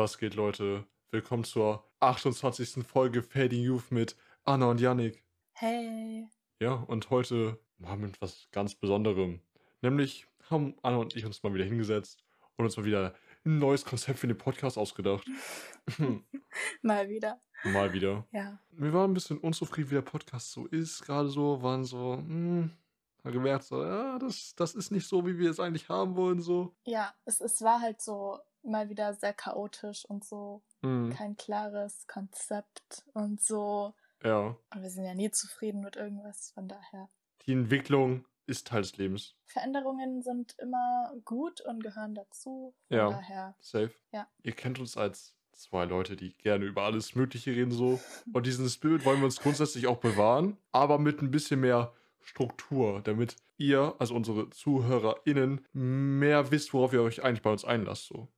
Was geht, Leute? Willkommen zur 28. Folge Fading Youth mit Anna und Yannick. Hey. Ja, und heute haben wir etwas ganz Besonderem. Nämlich haben Anna und ich uns mal wieder hingesetzt und uns mal wieder ein neues Konzept für den Podcast ausgedacht. mal wieder. Mal wieder. Ja. Wir waren ein bisschen unzufrieden, wie der Podcast so ist. Gerade so, waren so, hm, haben gemerkt, so, ja, das, das ist nicht so, wie wir es eigentlich haben wollen, so. Ja, es, es war halt so mal wieder sehr chaotisch und so Hm, kein klares Konzept und so. ja. Und wir sind ja nie zufrieden mit irgendwas, von daher. Die Entwicklung ist Teil des Lebens. Veränderungen sind immer gut und gehören dazu. Von Ja. daher. Safe. Ja. Ihr kennt uns als zwei Leute, die gerne über alles Mögliche reden, so. Und diesen Spirit wollen wir uns grundsätzlich auch bewahren, aber mit ein bisschen mehr Struktur, damit ihr, also unsere ZuhörerInnen, mehr wisst, worauf ihr euch eigentlich bei uns einlasst, so.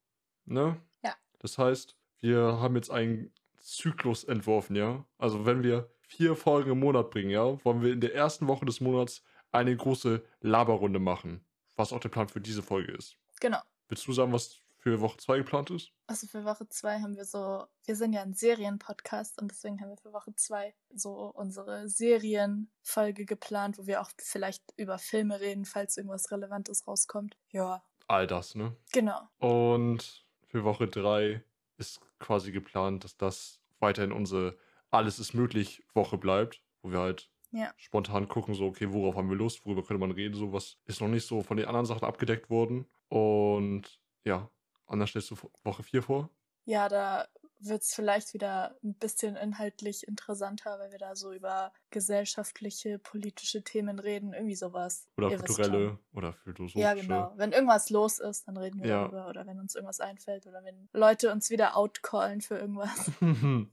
Ne? Ja. Das heißt, wir haben jetzt einen Zyklus entworfen, ja. Also wenn wir vier Folgen im Monat bringen, ja, wollen wir in der ersten Woche des Monats eine große Laberrunde machen, was auch der Plan für diese Folge ist. Genau. Willst du sagen, was für Woche 2 geplant ist? Also für Woche zwei haben wir so, wir sind ja ein Serienpodcast und deswegen haben wir für Woche zwei so unsere Serienfolge geplant, wo wir auch vielleicht über Filme reden, falls irgendwas Relevantes rauskommt. Ja, All das, ne? genau. Und für Woche 3 ist quasi geplant, dass das weiterhin unsere Alles ist möglich Woche bleibt, wo wir halt Ja. spontan gucken, so, okay, worauf haben wir Lust, worüber könnte man reden, so was ist noch nicht so von den anderen Sachen abgedeckt worden. Und ja, Anna, stellst du Woche 4 vor? Ja, da wird es vielleicht wieder ein bisschen inhaltlich interessanter, weil wir da so über gesellschaftliche, politische Themen reden, irgendwie sowas. Oder Ihr kulturelle oder philosophische? Ja, genau. Wenn irgendwas los ist, dann reden wir Ja. darüber. Oder wenn uns irgendwas einfällt. Oder wenn Leute uns wieder outcallen für irgendwas.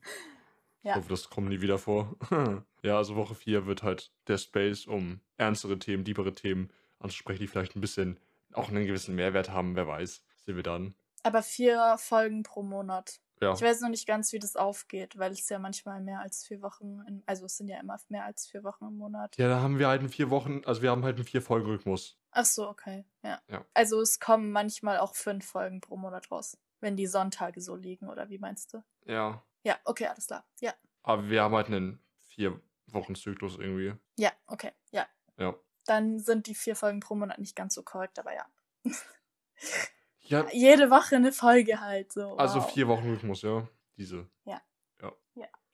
Ich Ja. hoffe, das kommt nie wieder vor. ja, also Woche 4 wird halt der Space, um ernstere Themen, liebere Themen anzusprechen, die vielleicht ein bisschen auch einen gewissen Mehrwert haben, wer weiß. Sehen wir dann. Aber vier Folgen pro Monat. Ja, Ich weiß noch nicht ganz, wie das aufgeht, weil es ja manchmal mehr als vier Wochen, in, also es sind ja immer mehr als vier Wochen im Monat. ja, da haben wir halt in vier Wochen, also wir haben halt einen vier Folgen Rhythmus. Ach so, okay, ja. Ja. Also es kommen manchmal auch fünf Folgen pro Monat raus, wenn die Sonntage so liegen, oder wie meinst du? Ja. Ja, okay, alles klar. Ja, Aber wir haben halt einen vier Wochen Zyklus irgendwie. ja, okay, ja. Ja. Dann sind die vier Folgen pro Monat nicht ganz so korrekt, aber ja. Ja, Jede Woche eine Folge halt so. also wow. vier Wochen Rhythmus, ja. Diese.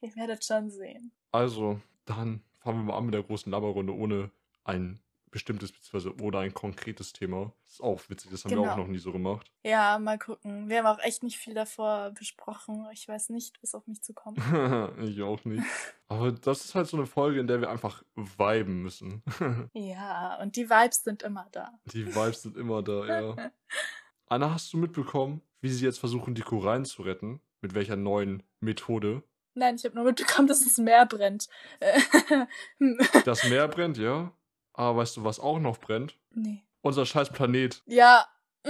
Ihr werdet schon sehen. Also, dann fangen wir mal an mit der großen Laberrunde ohne ein bestimmtes, beziehungsweise ohne ein konkretes Thema. Das ist auch witzig, das haben wir auch Genau. noch nie so gemacht. Ja, mal gucken. Wir haben auch echt nicht viel davor besprochen. Ich weiß nicht, was auf mich zukommt. ich auch nicht. Aber das ist halt so eine Folge, in der wir einfach viben müssen. ja, und die Vibes sind immer da. Die Vibes sind immer da, ja. Anna, hast du mitbekommen, wie sie jetzt versuchen, die Korallen zu retten? Mit welcher neuen Methode? Nein, ich habe nur mitbekommen, dass das Meer brennt. Das Meer brennt, ja. Aber weißt du, was auch noch brennt? nee. Unser scheiß Planet. Ja.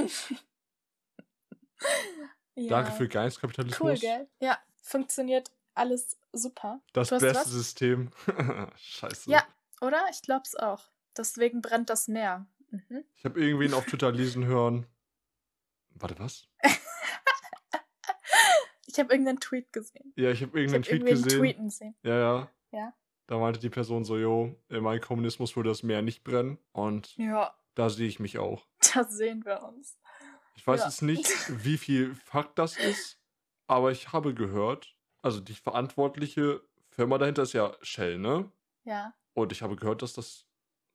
ja. Danke für Geistkapitalismus. Cool, gell? Ja, funktioniert alles super. Das beste was? System. Scheiße. Ja, oder? Ich glaub's auch. Deswegen brennt das Meer. Mhm. Ich habe irgendwen auf Twitter lesen hören. Warte, was? Ich habe irgendeinen Tweet gesehen. Ja, ich habe Ich irgendeinen habe Tweet irgendwen gesehen. tweeten sehen. Ja, ja. Ja. Da meinte die Person so, jo, in meinem Kommunismus würde das Meer nicht brennen. Und Ja, da sehe ich mich auch. da sehen wir uns. Ich weiß Ja. jetzt nicht, wie viel Fakt das ist, aber ich habe gehört, also die verantwortliche Firma dahinter ist ja Shell, ne? Ja. Und ich habe gehört, dass das,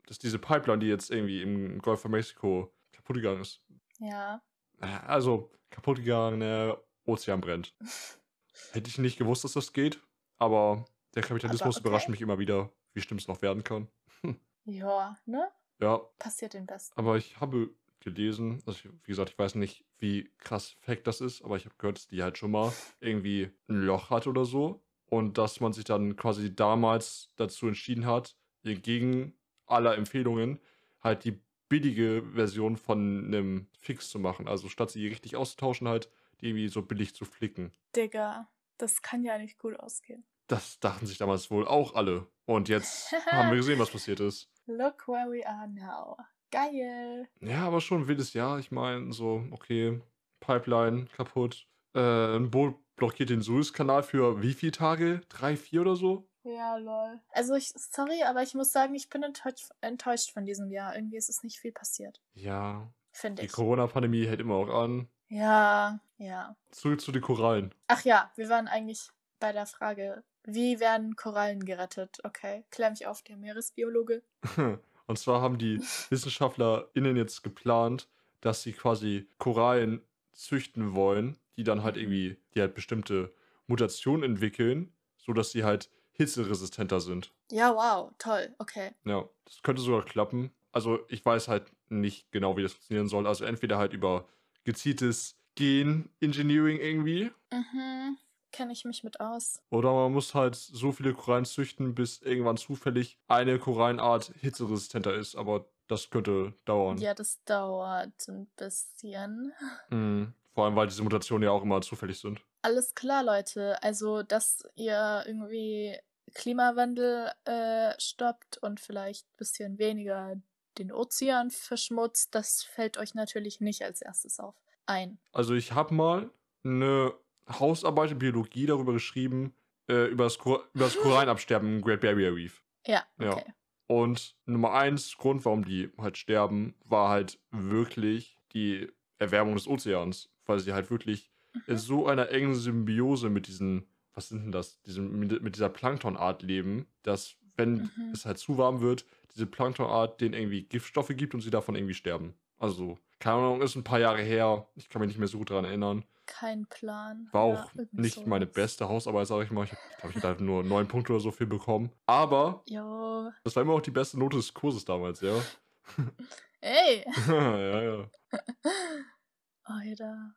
dass diese Pipeline, die jetzt irgendwie im Golf von Mexiko kaputt gegangen ist, Ja. Also kaputt gegangen, der Ozean brennt. Hätte ich nicht gewusst, dass das geht, aber der Kapitalismus Aber okay. überrascht mich immer wieder, wie schlimm es noch werden kann. Ja, ne? Ja, Passiert den Besten. aber ich habe gelesen, also ich, wie gesagt, ich weiß nicht, wie krass fake das ist, aber ich habe gehört, dass die halt schon mal irgendwie ein Loch hat oder so und dass man sich dann quasi damals dazu entschieden hat, entgegen aller Empfehlungen halt die billige Version von einem Fix zu machen. Also statt sie richtig auszutauschen, halt die irgendwie so billig zu flicken. Digga, das kann ja nicht gut ausgehen. Das dachten sich damals wohl auch alle. Und jetzt haben wir gesehen, was passiert ist. Look where we are now. Geil. Ja, aber schon ein wildes Jahr. Ich meine, so, okay, Pipeline kaputt, Äh, ein Boot blockiert den Suezkanal für wie viele Tage? Drei, vier oder so? Ja, lol. Also ich, sorry, aber ich muss sagen, ich bin enttäuscht, enttäuscht von diesem Jahr. Irgendwie ist es nicht viel passiert, Ja. finde Die ich. Corona-Pandemie hält immer auch an. Ja, ja. Zurück zu den Korallen. Ach ja, wir waren eigentlich bei der Frage, wie werden Korallen gerettet? Okay, klär mich auf, der Meeresbiologe. Und zwar haben die WissenschaftlerInnen jetzt geplant, dass sie quasi Korallen züchten wollen, die dann halt irgendwie, die halt bestimmte Mutationen entwickeln, sodass sie halt hitzeresistenter sind. Ja, wow, toll, okay. Ja, das könnte sogar klappen. Also ich weiß halt nicht genau, wie das funktionieren soll. Also entweder halt über gezieltes Gen-Engineering irgendwie, Mhm, kenne ich mich mit aus. oder man muss halt so viele Korallen züchten, bis irgendwann zufällig eine Korallenart hitzeresistenter ist. Aber das könnte dauern. Ja, das dauert ein bisschen. Mhm. Vor allem, weil diese Mutationen ja auch immer zufällig sind. Alles klar, Leute. Also, dass ihr irgendwie Klimawandel äh, stoppt und vielleicht ein bisschen weniger den Ozean verschmutzt, das fällt euch natürlich nicht als erstes auf ein. Also ich habe mal eine Hausarbeit in Biologie darüber geschrieben, äh, über, das Kor über das Korallenabsterben im Great Barrier Reef. Ja, Ja. okay. Und Nummer eins Grund, warum die halt sterben, war halt wirklich die Erwärmung des Ozeans, weil sie halt wirklich in Mhm. so einer engen Symbiose mit diesen, was sind denn das, diesem, mit, dieser Planktonart leben, dass wenn Mhm. es halt zu warm wird, diese Planktonart denen irgendwie Giftstoffe gibt und sie davon irgendwie sterben. Also, keine Ahnung, ist ein paar Jahre her, ich kann mich nicht mehr so gut daran erinnern. Kein Plan. War Ja, auch irgendwie nicht meine sowas. beste Hausarbeit, sage ich mal. Ich glaube, ich habe nur neun Punkte oder so viel bekommen. Aber Jo. das war immer auch die beste Note des Kurses damals, ja. Ey! ja, ja. Alter.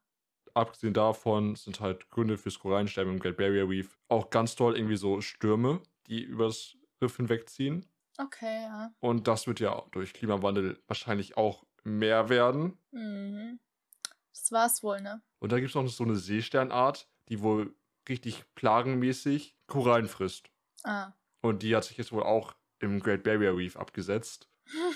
Abgesehen davon sind halt Gründe fürs Korallensterben im Great Barrier Reef auch ganz toll irgendwie so Stürme, die übers Riff hinwegziehen. Okay, ja. Und das wird ja durch Klimawandel wahrscheinlich auch mehr werden. Mhm. Das war's wohl, ne? Und da gibt es noch so eine Seesternart, die wohl richtig plagenmäßig Korallen frisst. Ah. Und die hat sich jetzt wohl auch im Great Barrier Reef abgesetzt.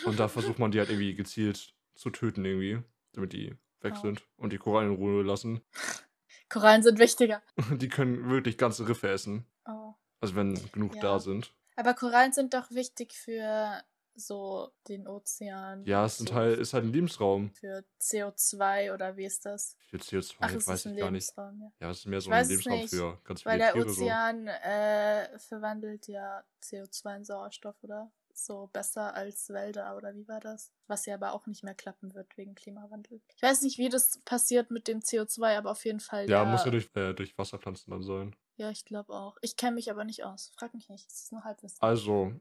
Und da versucht man die halt irgendwie gezielt zu töten irgendwie, damit die weg Oh. sind und die Korallen in Ruhe lassen. Korallen sind wichtiger. Die können wirklich ganze Riffe essen. Oh. Also wenn genug Ja. da sind. Aber Korallen sind doch wichtig für so den Ozean. Ja, es so halt, ist halt ein Lebensraum. für CO2 oder wie ist das? Für CO2 Ach, weiß ist ein ich gar nicht. Ja. Ja, es ist mehr so ein Lebensraum nicht, für ganz Weil viele der Tiere. So. Ozean äh, verwandelt ja CO2 in Sauerstoff, oder? So besser als Wälder, oder wie war das? Was ja aber auch nicht mehr klappen wird wegen Klimawandel. Ich weiß nicht, wie das passiert mit dem CO2, aber auf jeden Fall. Ja, der, muss ja durch, äh, durch Wasserpflanzen dann sein. Ja, ich glaube auch. Ich kenne mich aber nicht aus. Frag mich nicht. Das ist nur Halbwissen. Also,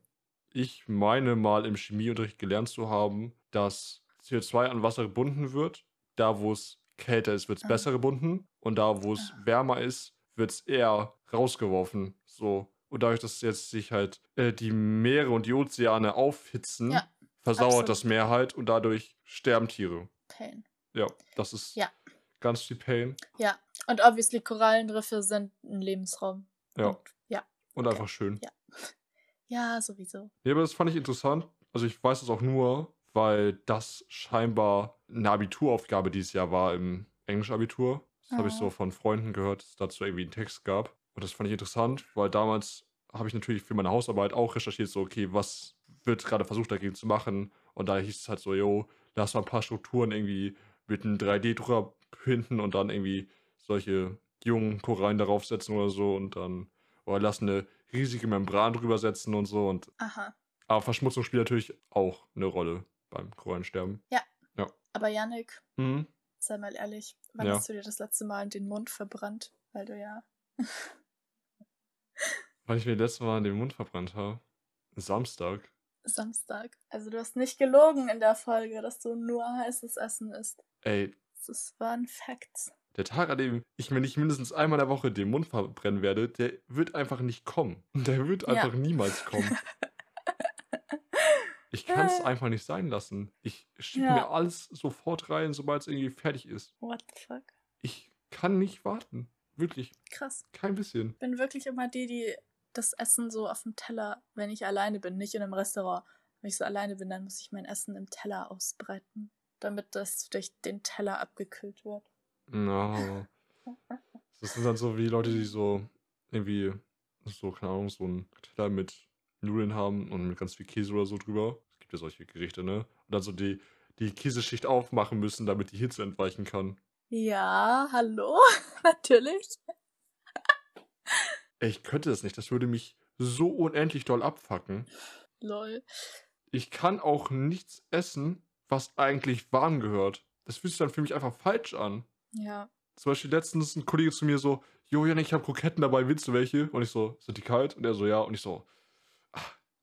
ich meine mal im Chemieunterricht gelernt zu haben, dass CO2 an Wasser gebunden wird. Da, wo es kälter ist, wird es Ah. besser gebunden. Und da, wo es Ah. wärmer ist, wird es eher rausgeworfen. So. Und dadurch, dass jetzt sich halt äh, die Meere und die Ozeane aufhitzen, Ja, versauert absolut. das Meer halt und dadurch sterben Tiere. Pain. Ja, das ist Ja. ganz viel Pain. Ja. Und obviously Korallenriffe sind ein Lebensraum. Ja. Und, ja. Und einfach schön. Ja. Ja, sowieso. Ja, aber das fand ich interessant. Also ich weiß es auch nur, weil das scheinbar eine Abituraufgabe dieses Jahr war im Englisch-Abitur. Das habe ich Ah. so von Freunden gehört, dass es dazu irgendwie einen Text gab. Und das fand ich interessant, weil damals habe ich natürlich für meine Hausarbeit auch recherchiert, so, okay, was wird gerade versucht dagegen zu machen? Und da hieß es halt so, yo, lass mal ein paar Strukturen irgendwie mit einem 3D-Drucker hinten und dann irgendwie solche jungen Korallen darauf setzen oder so und dann, oder lass eine riesige Membran drüber setzen und so und Aha. aber Verschmutzung spielt natürlich auch eine Rolle beim Korallensterben. Aber Yannick, Mhm. sei mal ehrlich, wann Ja. hast du dir das letzte Mal den Mund verbrannt? Weil du ja. Weil ich mir letztes Mal den Mund verbrannt habe. Samstag. Samstag. Also du hast nicht gelogen in der Folge, dass du nur heißes Essen isst. Ey, Das waren Facts. der Tag, an dem ich mir nicht mindestens einmal in der Woche den Mund verbrennen werde, der wird einfach nicht kommen. Der wird Ja. einfach niemals kommen. Ich kann es Äh. einfach nicht sein lassen. Ich schiebe Ja. mir alles sofort rein, sobald es irgendwie fertig ist. What the fuck? Ich kann nicht warten. Wirklich. Krass. Kein bisschen. Ich bin wirklich immer die, die das Essen so auf dem Teller, wenn ich alleine bin, nicht in einem Restaurant. Wenn ich so alleine bin, dann muss ich mein Essen im Teller ausbreiten, damit das durch den Teller abgekühlt wird. No. Das sind dann so wie Leute, die so irgendwie so, keine Ahnung, so einen Teller mit Nudeln haben und mit ganz viel Käse oder so drüber. Es gibt ja solche Gerichte, ne? Und dann so die, die Käseschicht aufmachen müssen, damit die Hitze entweichen kann. Ja, hallo? Natürlich. Ey, Ich könnte das nicht. Das würde mich so unendlich doll abfacken. Lol. Ich kann auch nichts essen, was eigentlich warm gehört. Das fühlt sich dann für mich einfach falsch an. Ja. Zum Beispiel letztens ein Kollege zu mir so, Jo, Jan, ich habe Kroketten dabei, willst du welche? Und ich so, sind die kalt? Und er so, ja. Und ich so,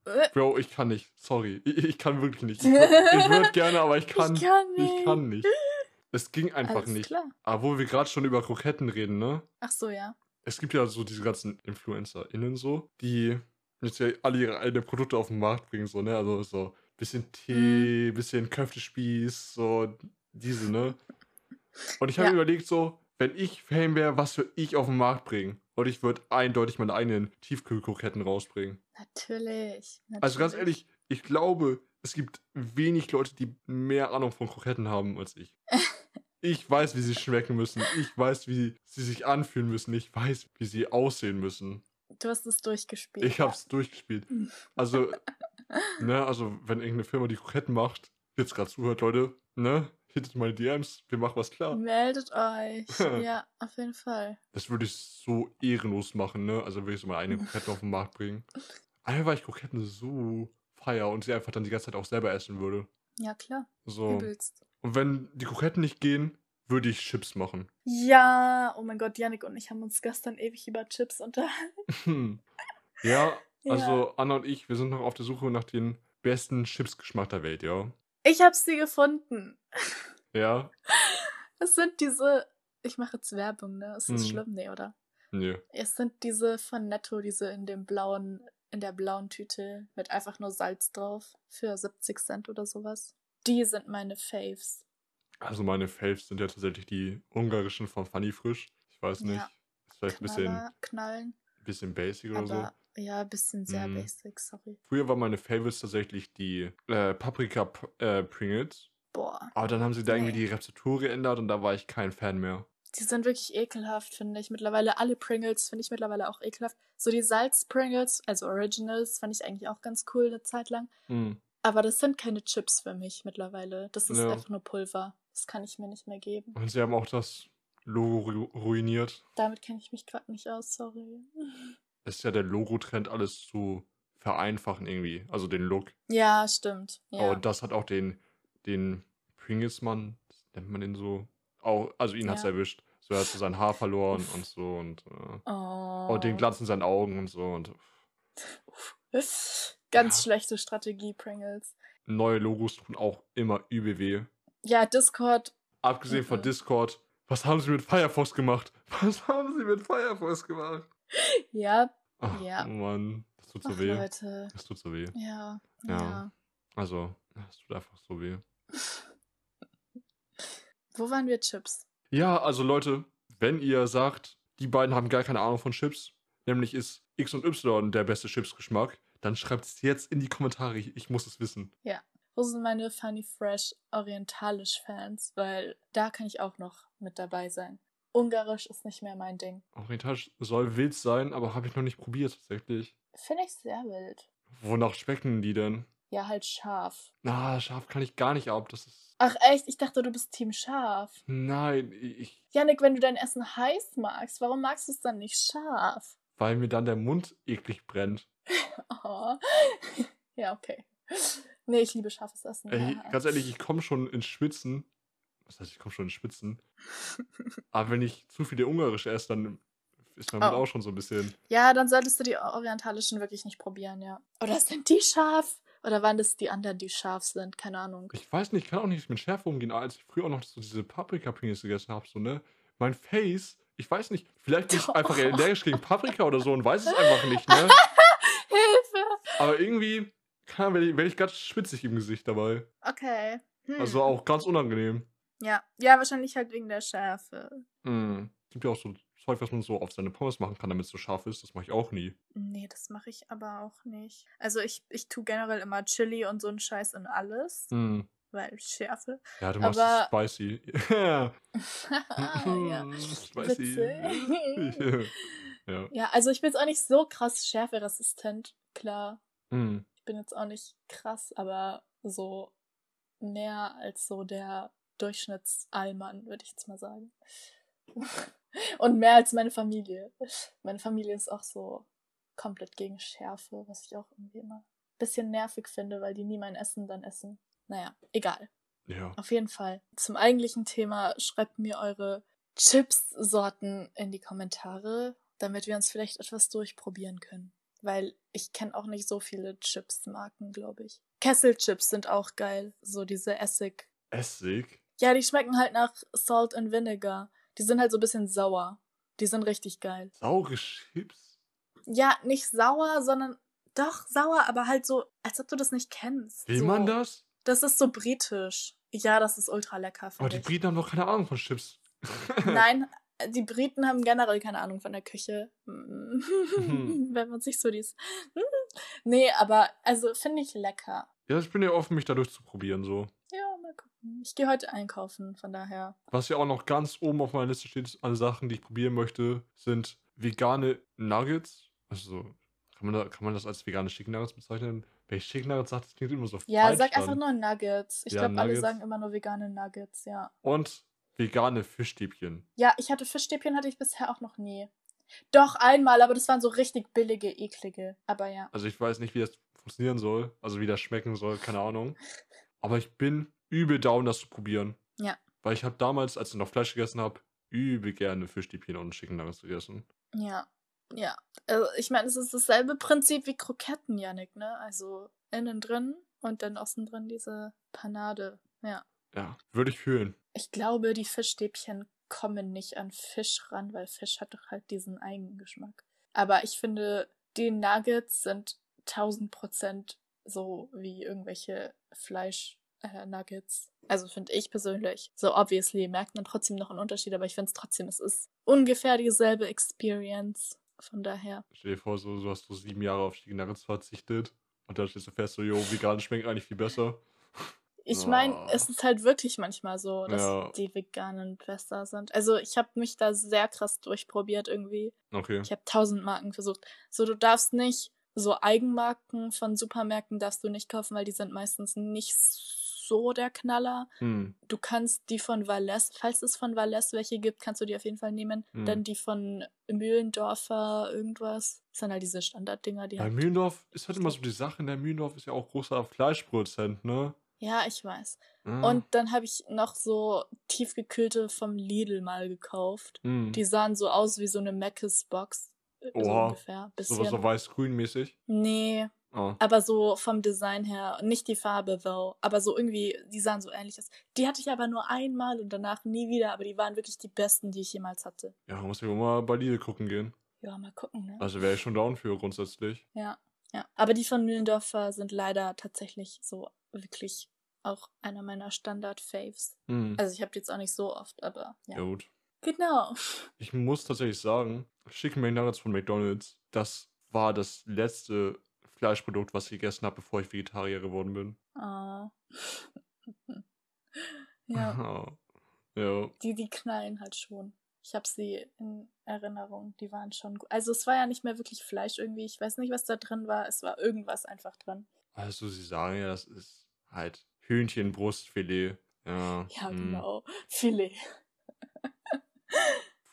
Äh, Bro, ich kann nicht. Sorry. Ich, ich kann wirklich nicht. Ich, ich würde gerne, aber ich kann, ich kann nicht. ich kann nicht. Es ging einfach Alles nicht. klar. Aber wo wir gerade schon über Kroketten reden, ne? Ach so, ja. Es gibt ja so diese ganzen InfluencerInnen so, die jetzt ja alle ihre eigenen Produkte auf den Markt bringen, so, ne? Also so bisschen Tee, bisschen Köftespieß, so diese, ne? Und ich habe Ja. mir überlegt, so, wenn ich Fame wäre, was würde ich auf den Markt bringen? Und ich würde eindeutig meine eigenen Tiefkühlkroketten rausbringen. Natürlich. natürlich. Also ganz ehrlich, ich glaube, es gibt wenig Leute, die mehr Ahnung von Kroketten haben als ich. Ich weiß, wie sie schmecken müssen. Ich weiß, wie sie sich anfühlen müssen. Ich weiß, wie sie aussehen müssen. Du hast es durchgespielt. Ich hab's durchgespielt. Also, ne, also, wenn irgendeine Firma die Kroketten macht, jetzt gerade zuhört, Leute, ne, hittet meine DMs, wir machen was klar. Meldet euch. ja, auf jeden Fall. Das würde ich so ehrenlos machen, ne? Also würde ich so meine eigenen Kroketten auf den Markt bringen. Einfach weil ich Kroketten so feier und sie einfach dann die ganze Zeit auch selber essen würde. Ja, klar. So. Übelst. Und wenn die Kroketten nicht gehen, würde ich Chips machen. Ja, oh mein Gott, Yannick und ich haben uns gestern ewig über Chips unterhalten. ja, Ja. also Anna und ich, wir sind noch auf der Suche nach den besten Chipsgeschmack der Welt, ja. Ich hab sie gefunden. Ja? Es sind diese. Ich mache jetzt Werbung, ne? Ist das Hm. schlimm? Nee, oder? Nee. Es sind diese von Netto, diese in dem blauen, in der blauen Tüte mit einfach nur Salz drauf. Für 70 Cent oder sowas. Die sind meine Faves. Also meine Faves sind ja tatsächlich die ungarischen von Funny Frisch. Ich weiß nicht. Ja. Ist vielleicht ein bisschen, Knaller, knallen. bisschen basic oder so. Ja, ein bisschen sehr Mhm. basic, sorry. Früher waren meine Favorites tatsächlich die äh, Paprika äh, Pringles. Boah. Aber dann haben sie da irgendwie Nee. die Rezeptur geändert und da war ich kein Fan mehr. Die sind wirklich ekelhaft, finde ich. Mittlerweile alle Pringles finde ich mittlerweile auch ekelhaft. So die Salz-Pringles, also Originals, fand ich eigentlich auch ganz cool eine Zeit lang. Hm. Aber das sind keine Chips für mich mittlerweile. Das ist Ja. einfach nur Pulver. Das kann ich mir nicht mehr geben. Und sie haben auch das Logo ru ruiniert. Damit kenne ich mich gerade nicht aus, sorry. Es ist ja der Logo-Trend, alles zu vereinfachen irgendwie. Also den Look. Ja, stimmt. Ja. Und das hat auch den, den Pringles-Mann, nennt man den so, auch, also ihn Ja. erwischt. So, er hat so sein Haar verloren und so und, äh, oh. und den Glanz in seinen Augen und so und Ganz Ja. schlechte Strategie, Pringles. neue Logos tun auch immer übel weh. Ja, Discord. Abgesehen von Mhm. Discord, was haben sie mit Firefox gemacht? Was haben sie mit Firefox gemacht? Ja, Ach, Ja. Mann, das tut so ach weh. Leute. Das tut so weh. Ja, Ja. ja. Also, das tut einfach so weh. Wo waren wir Chips? Ja, also Leute, wenn ihr sagt, die beiden haben gar keine Ahnung von Chips, nämlich ist X und Y der beste Chipsgeschmack, dann schreibt es jetzt in die Kommentare. Ich, muss es wissen. Wo sind meine Funny Fresh Orientalisch Fans? Weil da kann ich auch noch mit dabei sein. Ungarisch ist nicht mehr mein Ding. Orientalisch soll wild sein, aber habe ich noch nicht probiert tatsächlich. Finde ich sehr wild. Wonach schmecken die denn? Ja, halt scharf. Na, scharf kann ich gar nicht ab. Das ist. Ach echt? Ich dachte, du bist Team scharf. Nein, ich. Janik, wenn du dein Essen heiß magst, warum magst du es dann nicht scharf? Weil mir dann der Mund eklig brennt. Oh. ja, okay. Nee, ich liebe scharfes Essen. Ey, ja. ganz ehrlich, ich komme schon ins Schwitzen. Was heißt, ich komme schon ins Schwitzen? Aber wenn ich zu viele Ungarisch esse, dann ist Mund Oh. auch schon so ein bisschen. Ja, dann solltest du die orientalischen wirklich nicht probieren, ja. Oder sind die scharf? Oder waren das die anderen, die scharf sind? Keine Ahnung. Ich weiß nicht, ich kann auch nicht mit Schärfe umgehen, als ich früher auch noch so diese Paprika-Pringles gegessen habe, so, ne? Mein Face, ich weiß nicht, vielleicht bin ich einfach allergisch gegen Paprika oder so und weiß es einfach nicht, ne? Aber irgendwie kann, werde ich, werd ich ganz schwitzig im Gesicht dabei. Okay. Hm. Also auch ganz unangenehm. Ja. ja, wahrscheinlich halt wegen der Schärfe. Mm. Gibt ja auch so Zeug, was man so auf seine Pommes machen kann, damit es so scharf ist. Das mache ich auch nie. Nee, das mache ich aber auch nicht. Also ich, ich tue generell immer Chili und so einen Scheiß in alles. Mm. weil Schärfe. Ja, du machst Aber es spicy. ja. spicy. ja. Ja, also ich bin jetzt auch nicht so krass schärferesistent, klar. Hm. Ich bin jetzt auch nicht krass, aber so mehr als so der Durchschnittsallmann, würde ich jetzt mal sagen. Und mehr als meine Familie. Meine Familie ist auch so komplett gegen Schärfe, was ich auch irgendwie immer ein bisschen nervig finde, weil die nie mein Essen dann essen. Naja, egal. Ja. Auf jeden Fall. Zum eigentlichen Thema schreibt mir eure Chips-Sorten in die Kommentare, damit wir uns vielleicht etwas durchprobieren können. Weil ich kenne auch nicht so viele Chips-Marken, glaube ich. Kesselchips sind auch geil. So diese Essig. Essig? Ja, die schmecken halt nach Salt and Vinegar. Die sind halt so ein bisschen sauer. Die sind richtig geil. Saure Chips? Ja, nicht sauer, sondern doch sauer, aber halt so, als ob du das nicht kennst. Will so. man das? Das ist so britisch. Ja, das ist ultra lecker, Aber die ich. Briten haben doch keine Ahnung von Chips. Nein, die Briten haben generell keine Ahnung von der Küche. Wenn man sich so dies. Nee, aber also finde ich lecker. Ja, ich bin ja offen, mich dadurch zu probieren, so. Ja, mal gucken. Ich gehe heute einkaufen, von daher. Was ja auch noch ganz oben auf meiner Liste steht an Sachen, die ich probieren möchte, sind vegane Nuggets. Also, kann man, da, kann man das als vegane Chicken Nuggets bezeichnen? Wenn ich Chicken Nuggets sage, das klingt immer so Ja, falsch sag dann. einfach nur Nuggets. Ich Ja, glaube, alle sagen immer nur vegane Nuggets, ja. Und vegane Fischstäbchen. Ja, ich hatte Fischstäbchen hatte ich bisher auch noch nie. Doch einmal, aber das waren so richtig billige, eklige. Aber ja. Also ich weiß nicht, wie das funktionieren soll, also wie das schmecken soll, keine Ahnung. Aber ich bin übel down, das zu probieren. Ja. Weil ich habe damals, als ich noch Fleisch gegessen habe, übel gerne Fischstäbchen und Chicken Nuggets gegessen. Ja. Ja. Also, ich meine, es ist dasselbe Prinzip wie Kroketten, Janik, ne? Also innen drin und dann außen drin diese Panade. Ja. Ja, würde ich fühlen. Ich glaube, die Fischstäbchen kommen nicht an Fisch ran, weil Fisch hat doch halt diesen Eigengeschmack. Aber ich finde, die Nuggets sind 1000 Prozent so wie irgendwelche Fleisch-Nuggets. also finde ich persönlich. So obviously merkt man trotzdem noch einen Unterschied, aber ich finde es trotzdem, es ist ungefähr dieselbe Experience. Von daher. Stell dir vor, so, so hast du sieben Jahre auf Chicken Nuggets verzichtet und dann stellst du fest, so, jo, vegan schmeckt eigentlich viel besser. Ich meine, es ist halt wirklich manchmal so, dass Ja. die Veganen besser sind. Also ich habe mich da sehr krass durchprobiert irgendwie. Okay. Ich habe tausend Marken versucht. So, du darfst nicht, so Eigenmarken von Supermärkten darfst du nicht kaufen, weil die sind meistens nicht so der Knaller. Hm. Du kannst die von Valles, falls es von Valles welche gibt, kannst du die auf jeden Fall nehmen. Hm. Dann die von Mühlendorfer, irgendwas. Das sind halt diese Standarddinger, die Bei halt. Mühldorf ist halt immer so die Sache, der Mühldorf ist ja auch großer Fleischproduzent, ne? Ja, ich weiß. Ah. Und dann habe ich noch so tiefgekühlte vom Lidl mal gekauft. Hm. Die sahen so aus wie so eine Mc's-Box. So Oha. ungefähr. so, Bisschen. so weiß-grün mäßig. Nee, Ah. aber so vom Design her. Nicht die Farbe, though. Aber so irgendwie, die sahen so ähnlich aus. Die hatte ich aber nur einmal und danach nie wieder. Aber die waren wirklich die besten, die ich jemals hatte. Ja, muss ich mal bei Lidl gucken gehen. Ja, mal gucken, ne? Also wäre ich schon down für grundsätzlich. Ja, ja. Aber die von Mühlendorfer sind leider tatsächlich so wirklich auch einer meiner Standard-Faves. Hm. Also ich habe die jetzt auch nicht so oft, aber ja. Ja, gut. Genau. Ich muss tatsächlich sagen, Chicken McNuggets von McDonalds, das war das letzte Fleischprodukt, was ich gegessen habe, bevor ich Vegetarier geworden bin. Ah. ja, ja. die, die knallen halt schon. Ich habe sie in Erinnerung, die waren schon gut. Also es war ja nicht mehr wirklich Fleisch irgendwie. Ich weiß nicht, was da drin war. Es war irgendwas einfach drin. Also sie sagen ja, das ist halt Hühnchenbrustfilet. Ja. Ja, hm. genau. Filet.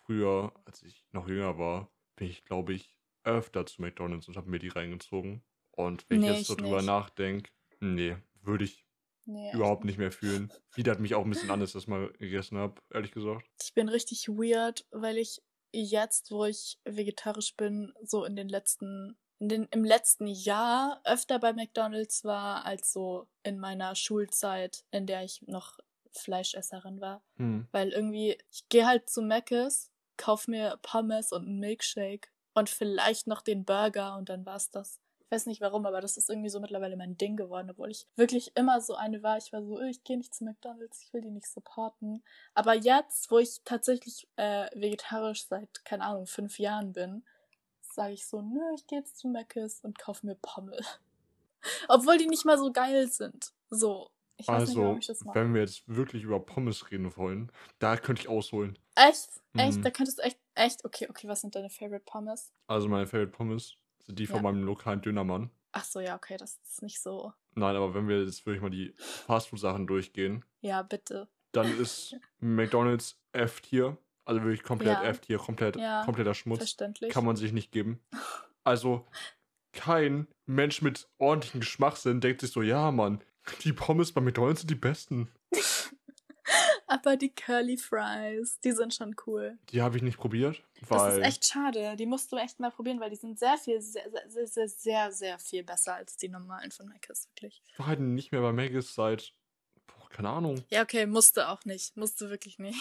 Früher, als ich noch jünger war, bin ich, glaube ich, öfter zu McDonalds und habe mir die reingezogen. Und wenn Nee, ich jetzt so drüber nachdenke, nee, würde ich Nee, überhaupt nicht mehr fühlen. Widert mich auch ein bisschen an, dass mal gegessen habe, ehrlich gesagt. Ich bin richtig weird, weil ich jetzt, wo ich vegetarisch bin, so in den letzten, in den, im letzten Jahr öfter bei McDonalds war, als so in meiner Schulzeit, in der ich noch Fleischesserin war. Hm. Weil irgendwie, ich gehe halt zu Mc's, kauf mir Pommes und einen Milkshake und vielleicht noch den Burger und dann war's das. Ich weiß nicht warum, aber das ist irgendwie so mittlerweile mein Ding geworden, obwohl ich wirklich immer so eine war. Ich war so, "Öh, ich gehe nicht zu McDonalds, ich will die nicht supporten. Aber jetzt, wo ich tatsächlich äh, vegetarisch seit, keine Ahnung, fünf Jahren bin, sage ich so, nö, ich gehe jetzt zu Mc's und kauf mir Pommes. Obwohl die nicht mal so geil sind. So, Ich weiß nicht, warum Also, ich das mache. wenn wir jetzt wirklich über Pommes reden wollen, da könnte ich ausholen. Echt? Echt? Mhm. Da könntest du echt, echt, okay, okay, was sind deine Favorite Pommes? Also meine Favorite Pommes sind die von Ja. meinem lokalen Dönermann. Ach so, ja, okay, das ist nicht so. Nein, aber wenn wir jetzt wirklich mal die Fastfood-Sachen durchgehen, Ja, bitte. dann ist McDonald's F-Tier. Also wirklich komplett Ja. F-Tier, komplett, Ja, kompletter Schmutz. Verständlich. Kann man sich nicht geben. Also, kein Mensch mit ordentlichem Geschmackssinn denkt sich so, ja, Mann, die Pommes bei McDonald's sind die besten. Aber die Curly Fries, die sind schon cool. Die habe ich nicht probiert, Das weil ist echt schade. Die musst du echt mal probieren, weil die sind sehr viel, sehr, sehr, sehr, sehr, sehr, viel besser als die normalen von Mc's, wirklich. ich war halt nicht mehr bei Maggis seit, boah, keine Ahnung. Ja, okay, musste auch nicht. Musste wirklich nicht.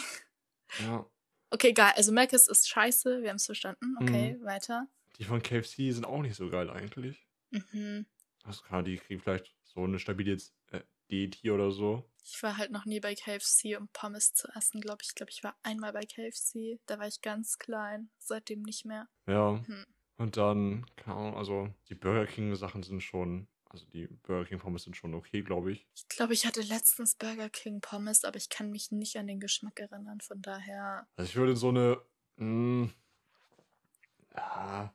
Ja, Okay, geil. Also Mc's ist scheiße, wir haben es verstanden. Okay, Mhm. weiter. die von KFC sind auch nicht so geil eigentlich. Mhm. Also klar, die kriegen vielleicht so eine stabile äh, D-Tier oder so. Ich war halt noch nie bei KFC, um Pommes zu essen, glaube ich. Ich glaube, ich war einmal bei KFC. Da war ich ganz klein. Seitdem nicht mehr. Ja. Hm. Und dann, keine Ahnung, also die Burger King Sachen sind schon, also die Burger King Pommes sind schon okay, glaube ich. Ich glaube, ich hatte letztens Burger King Pommes, aber ich kann mich nicht an den Geschmack erinnern. Von daher. Also ich würde so eine, mh, ja,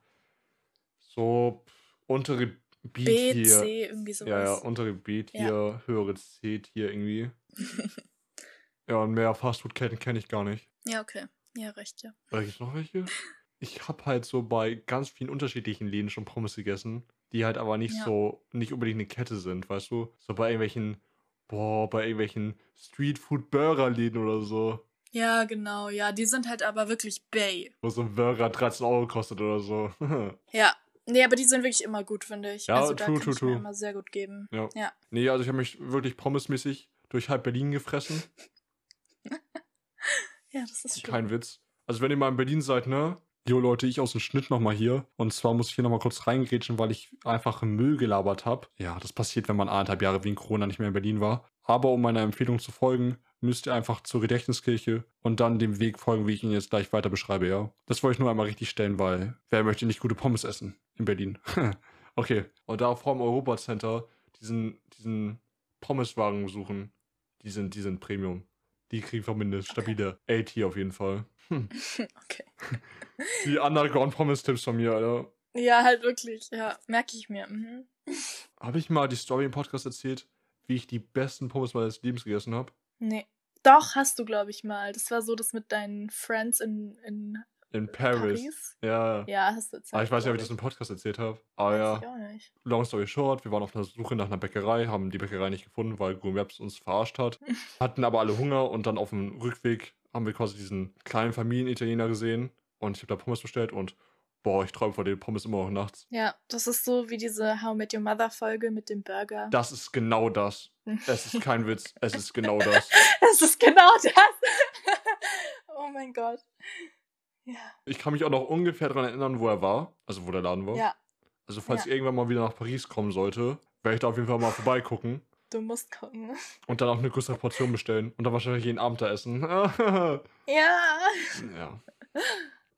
so untere B, B-Tier. C, irgendwie sowas. Ja, ja, untere B-Tier, höhere C-Tier irgendwie. Ja, und mehr Fastfood-Ketten kenne ich gar nicht. ja, okay. Ja, recht, ja. Oder gibt es noch welche? Ich habe halt so bei ganz vielen unterschiedlichen Läden schon Pommes gegessen, die halt aber nicht Ja. so, nicht unbedingt eine Kette sind, weißt du? So bei irgendwelchen, boah, bei irgendwelchen Streetfood-Burger-Läden oder so, Ja, genau, ja. Die sind halt aber wirklich Bay. wo so ein Burger 13 Euro kostet oder so. Ja. Nee, aber die sind wirklich immer gut, finde ich. Ja, also da true, kann true, ich mir immer sehr gut geben. ja. Ja. Nee, also ich habe mich wirklich pommesmäßig durch halb Berlin gefressen. Ja, das ist schön. Kein Witz. Also wenn ihr mal in Berlin seid, ne? Jo Leute, ich aus dem Schnitt nochmal hier. Und zwar muss ich hier nochmal kurz reingrätschen, weil ich einfach Müll gelabert habe. Ja, das passiert, wenn man anderthalb Jahre wegen Corona nicht mehr in Berlin war. Aber um meiner Empfehlung zu folgen, müsst ihr einfach zur Gedächtniskirche und dann dem Weg folgen, wie ich ihn jetzt gleich weiter beschreibe, ja. Das wollte ich nur einmal richtig stellen, weil wer möchte nicht gute Pommes essen in Berlin? okay. Und da vor dem Europacenter diesen, diesen Pommeswagen suchen, die sind, die sind Premium. Die kriegen zumindest Okay. stabile A-Tier auf jeden Fall. Hm. Okay. Die Underground Pommes-Tipps von mir, Alter. Ja, halt wirklich. Ja, merke ich mir. Mhm. Habe ich mal die Story im Podcast erzählt, wie ich die besten Pommes meines Lebens gegessen habe? Nee. Doch, hast du, glaube ich, mal. Das war so das mit deinen Friends in, in In Paris. Paris. Ja. Ja, hast du erzählt. Aber ich weiß nicht, ob ich das im Podcast erzählt habe. Aber Weiß ja, ich auch nicht. long story short, wir waren auf der Suche nach einer Bäckerei, haben die Bäckerei nicht gefunden, weil Google Maps uns verarscht hat. Hatten aber alle Hunger und dann auf dem Rückweg haben wir quasi diesen kleinen Familienitaliener gesehen und ich habe da Pommes bestellt und boah, ich träume von den Pommes immer noch nachts. Ja, das ist so wie diese How I Met Your Mother Folge mit dem Burger. Das ist genau das. Es ist kein Witz, es ist genau das. Es ist genau das. oh mein Gott. Ja. Ich kann mich auch noch ungefähr daran erinnern, wo er war, also wo der Laden war. Ja, Also falls Ja. ich irgendwann mal wieder nach Paris kommen sollte, werde ich da auf jeden Fall mal vorbeigucken du musst gucken. und dann auch eine größere Portion bestellen und dann wahrscheinlich jeden Abend da essen. Ja. ja.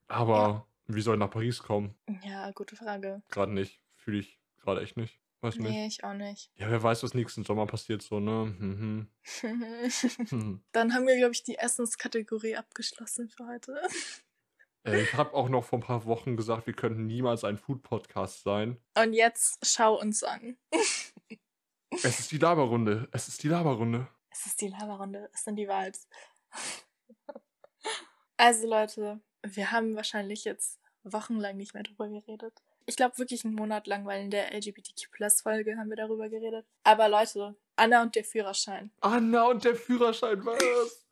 Aber wie soll ich nach Paris kommen? Ja, gute Frage. Gerade nicht. Fühle ich gerade echt nicht. Weiß nicht. Nee, ich auch nicht. Ja, wer weiß, was nächsten Sommer passiert, so, ne? Mhm. Hm. Dann haben wir, glaube ich, die Essenskategorie abgeschlossen für heute. Äh, ich habe auch noch vor ein paar Wochen gesagt, wir könnten niemals ein Food-Podcast sein. Und jetzt schau uns an. Es ist die Laberrunde. Es ist die Laberrunde. Es ist die Laberrunde, es sind die Vibes. Also Leute, wir haben wahrscheinlich jetzt wochenlang nicht mehr drüber geredet. Ich glaube wirklich einen Monat lang, weil in der LGBTQ-Plus-Folge haben wir darüber geredet. Aber Leute, Anna und der Führerschein. Anna und der Führerschein, was?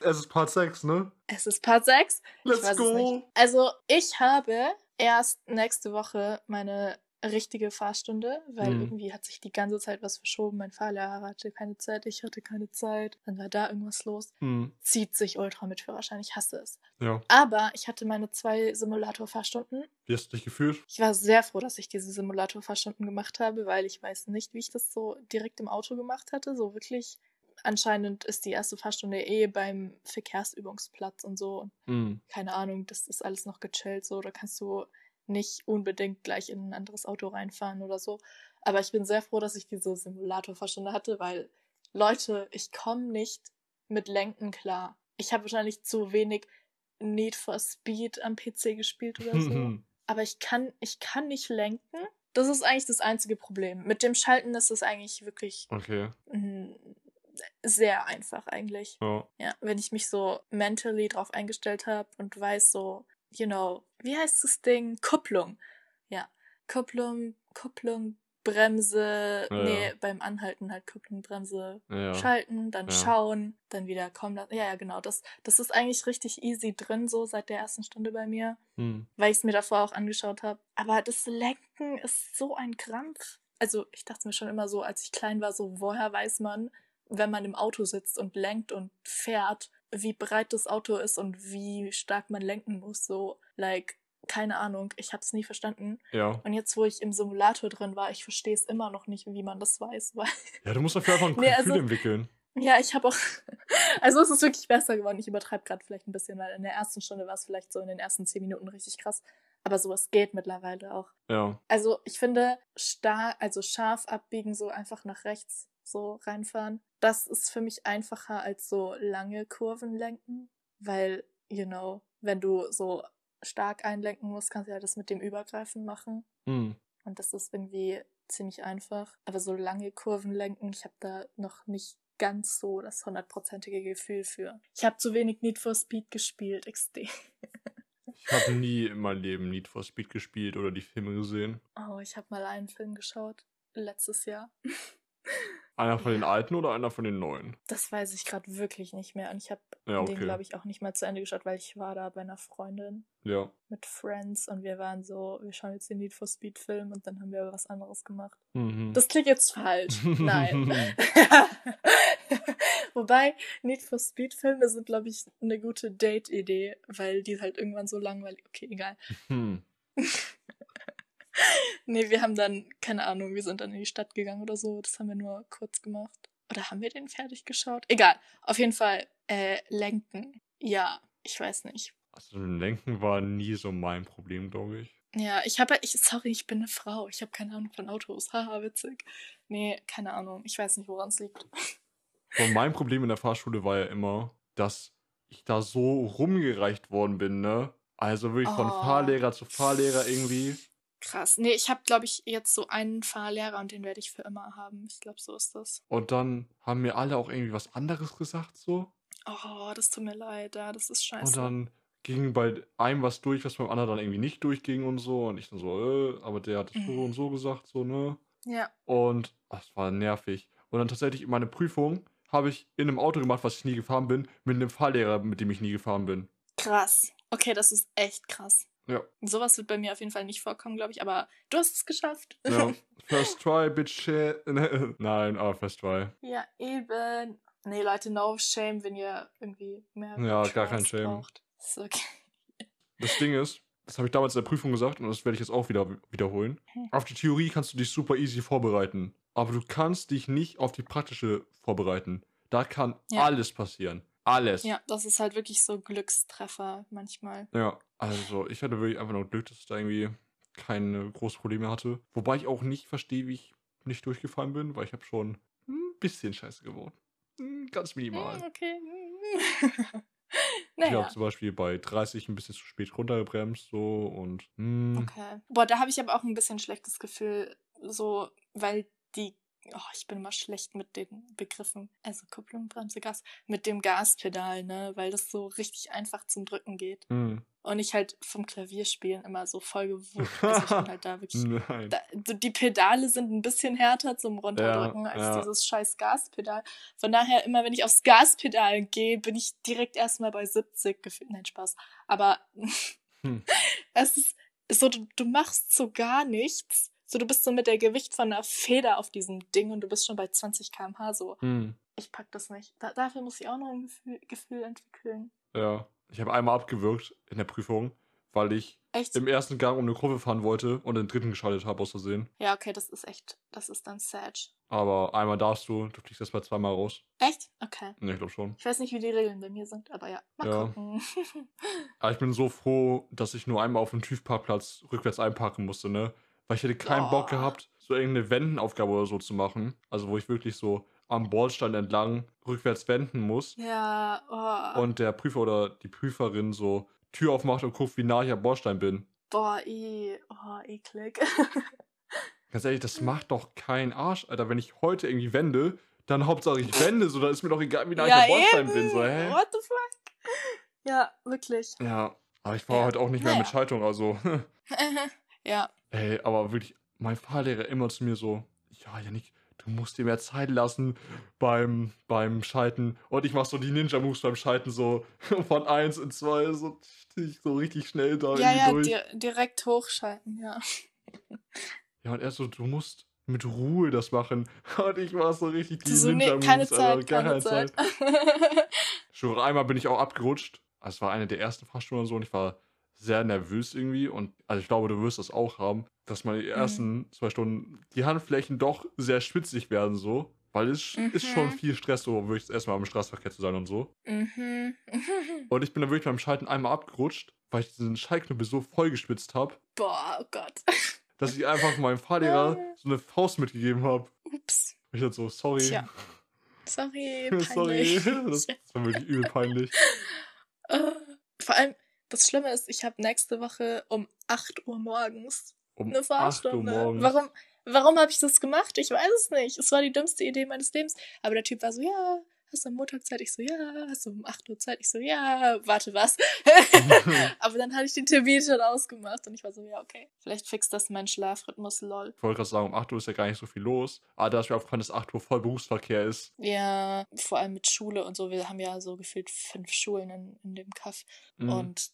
Es ist Part 6, ne? Es ist Part 6. Ich Let's go. Also, ich habe erst nächste Woche meine richtige Fahrstunde, weil Mhm. irgendwie hat sich die ganze Zeit was verschoben. Mein Fahrlehrer hatte keine Zeit, ich hatte keine Zeit. Dann war da irgendwas los. Hm, Zieht sich ultra mit Führerschein, ich hasse es. ja. Aber ich hatte meine zwei Simulator-Fahrstunden. Wie hast du dich gefühlt? Ich war sehr froh, dass ich diese Simulator-Fahrstunden gemacht habe, weil ich weiß nicht, wie ich das so direkt im Auto gemacht hätte. So wirklich. Anscheinend ist die erste Fahrstunde eh beim Verkehrsübungsplatz und so. Und Hm. keine Ahnung, das ist alles noch gechillt so. Da kannst du nicht unbedingt gleich in ein anderes Auto reinfahren oder so. Aber ich bin sehr froh, dass ich diese Simulatorfahrstunde hatte, weil Leute, ich komme nicht mit Lenken klar. Ich habe wahrscheinlich zu wenig Need for Speed am PC gespielt oder so. Aber ich kann, ich kann nicht lenken. Das ist eigentlich das einzige Problem. Mit dem Schalten ist es eigentlich wirklich Okay. Sehr einfach eigentlich. Ja. Ja, wenn ich mich so mentally drauf eingestellt habe und weiß so, you know, wie heißt das Ding? Kupplung. Ja, Kupplung, Kupplung, Bremse, Ja, nee, ja. beim Anhalten halt Kupplung, Bremse, Ja. schalten, dann schauen, dann wieder kommen lassen. Ja, ja, genau. Das, das ist eigentlich richtig easy drin, so seit der ersten Stunde bei mir, Hm. weil ich es mir davor auch angeschaut habe. Aber das Lenken ist so ein Krampf. Also ich dachte mir schon immer so, als ich klein war, so woher weiß man, wenn man im Auto sitzt und lenkt und fährt, wie breit das Auto ist und wie stark man lenken muss. So, like, keine Ahnung, ich habe es nie verstanden. Ja. Und jetzt, wo ich im Simulator drin war, ich verstehe es immer noch nicht, wie man das weiß. Weil, Ja, du musst dafür einfach ein Nee, Gefühl also- entwickeln. ja, ich habe auch. Also, es ist wirklich besser geworden. Ich übertreibe gerade vielleicht ein bisschen, weil in der ersten Stunde war es vielleicht so in den ersten zehn Minuten richtig krass. Aber sowas geht mittlerweile auch. Ja. Also, ich finde, star also scharf abbiegen, so einfach nach rechts so reinfahren, das ist für mich einfacher als so lange Kurven lenken. Weil, you know, wenn du so stark einlenken musst, kannst du ja das mit dem Übergreifen machen. Hm. Und das ist irgendwie ziemlich einfach. Aber so lange Kurven lenken, ich habe da noch nicht ganz so das hundertprozentige Gefühl für. Ich habe zu wenig Need for Speed gespielt, XD. Ich habe nie in meinem Leben Need for Speed gespielt oder die Filme gesehen. Oh, ich habe mal einen Film geschaut. Letztes Jahr. Einer von den alten oder einer von den neuen? Das weiß ich gerade wirklich nicht mehr. Und ich habe Ja, den, okay. glaube ich, auch nicht mal zu Ende geschaut, weil ich war da bei einer Freundin Ja. mit Friends und wir waren so, wir schauen jetzt den Need for Speed Film und dann haben wir was anderes gemacht. Mhm. Das klingt jetzt falsch. Nein. Wobei, Need for Speed Filme sind, glaube ich, eine gute Date-Idee, weil die halt irgendwann so langweilig. Okay, egal. Hm. Nee, wir haben dann, keine Ahnung, wir sind dann in die Stadt gegangen oder so. Das haben wir nur kurz gemacht. Oder haben wir den fertig geschaut? Egal. Auf jeden Fall, äh, lenken. Ja, ich weiß nicht. Also Lenken war nie so mein Problem, glaube ich. Ja, ich habe, ich, sorry, ich bin eine Frau. Ich habe keine Ahnung von Autos. Haha, witzig. Nee, keine Ahnung. Ich weiß nicht, woran es liegt. Und mein Problem in der Fahrschule war ja immer, dass ich da so rumgereicht worden bin, ne? Also wirklich von Oh. Fahrlehrer zu Fahrlehrer irgendwie. Krass. Nee, ich habe, glaube ich, jetzt so einen Fahrlehrer und den werde ich für immer haben. Ich glaube, so ist das. Und dann haben mir alle auch irgendwie was anderes gesagt, so. Oh, das tut mir leid. Ja, das ist scheiße. Und dann ging bei einem was durch, was beim anderen dann irgendwie nicht durchging und so. Und ich dann so, äh, aber der hat es so Mhm. und so gesagt, so, ne? ja. Und das war nervig. Und dann tatsächlich meine Prüfung habe ich in einem Auto gemacht, was ich nie gefahren bin, mit einem Fahrlehrer, mit dem ich nie gefahren bin. Krass. Okay, das ist echt krass. Ja. Sowas wird bei mir auf jeden Fall nicht vorkommen, glaube ich. Aber du hast es geschafft. Ja. First try, bitch. Nein, aber first try. ja, eben. Nee, Leute, no shame, wenn ihr irgendwie mehr Ja, gar kein Trust Shame. braucht. Ist okay. Das Ding ist, das habe ich damals in der Prüfung gesagt und das werde ich jetzt auch wieder wiederholen. Hm. Auf die Theorie kannst du dich super easy vorbereiten, aber du kannst dich nicht auf die praktische vorbereiten. Da kann Ja. alles passieren. Alles. Ja, das ist halt wirklich so Glückstreffer manchmal. Ja, also ich hatte wirklich einfach nur Glück, dass ich da irgendwie keine großen Probleme hatte. Wobei ich auch nicht verstehe, wie ich nicht durchgefallen bin, weil ich habe schon ein bisschen Scheiße gebaut. Hm, Ganz minimal. Hm, okay. Ich habe naja. zum Beispiel bei 30 ein bisschen zu spät runtergebremst so und hm, Okay. Boah, da habe ich aber auch ein bisschen schlechtes Gefühl, so, weil die, oh, ich bin immer schlecht mit den Begriffen, also Kupplung, Bremse, Gas, mit dem Gaspedal, ne, weil das so richtig einfach zum Drücken geht. hm. Und ich halt vom Klavierspielen immer so voll gewöhnt. Also ich bin halt da wirklich. Da, die Pedale sind ein bisschen härter zum Runterdrücken Ja, als ja. dieses scheiß Gaspedal. Von daher, immer wenn ich aufs Gaspedal gehe, bin ich direkt erstmal bei 70 gefühlt. Nein, Spaß. Aber Hm. es ist so, du, du machst so gar nichts. So, du bist so mit der Gewicht von einer Feder auf diesem Ding und du bist schon bei 20 km/h so. Hm. Ich pack das nicht. Da, dafür muss ich auch noch ein Gefühl, Gefühl entwickeln. Ja. Ich habe einmal abgewürgt in der Prüfung, weil ich Echt? im ersten Gang um eine Kurve fahren wollte und den dritten geschaltet habe aus Versehen. Ja, okay, das ist echt, das ist dann sad. Aber einmal darfst du, du fliegst erst mal zweimal raus. Echt? Okay. Ne, ich glaube schon. Ich weiß nicht, wie die Regeln bei mir sind, aber ja, mal Ja. gucken. Aber ich bin so froh, dass ich nur einmal auf dem TÜV-Parkplatz rückwärts einparken musste, ne? Weil ich hätte keinen Bock Boah. gehabt, so irgendeine Wendenaufgabe oder so zu machen. Also wo ich wirklich so am Bordstein entlang rückwärts wenden muss. ja, oh. Und der Prüfer oder die Prüferin so Tür aufmacht und guckt, wie nah ich am Bordstein bin. boah, i, oh, eklig. Ganz ehrlich, das macht doch keinen Arsch, Alter. Wenn ich heute irgendwie wende, dann Hauptsache ich wende, so dann ist mir doch egal, wie nah ich am Bordstein bin. So, hä? What the fuck? Ja, wirklich. Ja, aber ich fahre Ja. halt auch nicht mehr mit Naja. Schaltung, also. ja, Ey, aber wirklich, mein Fahrlehrer immer zu mir so, ja, Janik, du musst dir mehr Zeit lassen beim, beim Schalten. Und ich mach so die Ninja-Moves beim Schalten so von 1 in 2, so, so richtig schnell da ja, ja, durch. di direkt hochschalten, ja. Ja, und er so, du musst mit Ruhe das machen. Und ich war so richtig die So, nee, Ninja-Moves, keine Alter, Zeit, gar keine Zeit. Schon einmal bin ich auch abgerutscht. Also Es war eine der ersten Fahrstunden und so und ich war sehr nervös irgendwie. Und also ich glaube, du wirst das auch haben, dass meine Mhm. ersten zwei Stunden die Handflächen doch sehr schwitzig werden so. Weil es ist schon Mhm. viel Stress, so wirklich erstmal im Straßenverkehr zu sein und so. mhm. Und ich bin dann wirklich beim Schalten einmal abgerutscht, weil ich diesen Schaltknüppel so voll geschwitzt habe, Boah, oh Gott. dass ich einfach meinem Fahrlehrer Ah. so eine Faust mitgegeben habe. Ups. Ich dachte so, sorry. Tja, Sorry, sorry. peinlich. Das, das war wirklich übel peinlich. Äh, Vor allem, das Schlimme ist, ich habe nächste Woche um 8 Uhr morgens Um eine 8 Uhr Fahrstunde. morgens. Warum, warum habe ich das gemacht? Ich weiß es nicht. Es war die dümmste Idee meines Lebens. Aber der Typ war so, ja, hast du am Montag Zeit? Ich so, ja. Hast du um 8 Uhr Zeit? Ich so, ja. Warte, was? Aber dann hatte ich den Termin schon ausgemacht und ich war so, ja, okay. Vielleicht fixt das meinen Schlafrhythmus, lol. Ich wollte gerade sagen, um 8 Uhr ist ja gar nicht so viel los. Aber da ist mir aufgefallen, dass 8 Uhr voll Berufsverkehr ist. Ja, vor allem mit Schule und so. Wir haben ja so gefühlt fünf Schulen in, in dem Kaff. Mhm. Und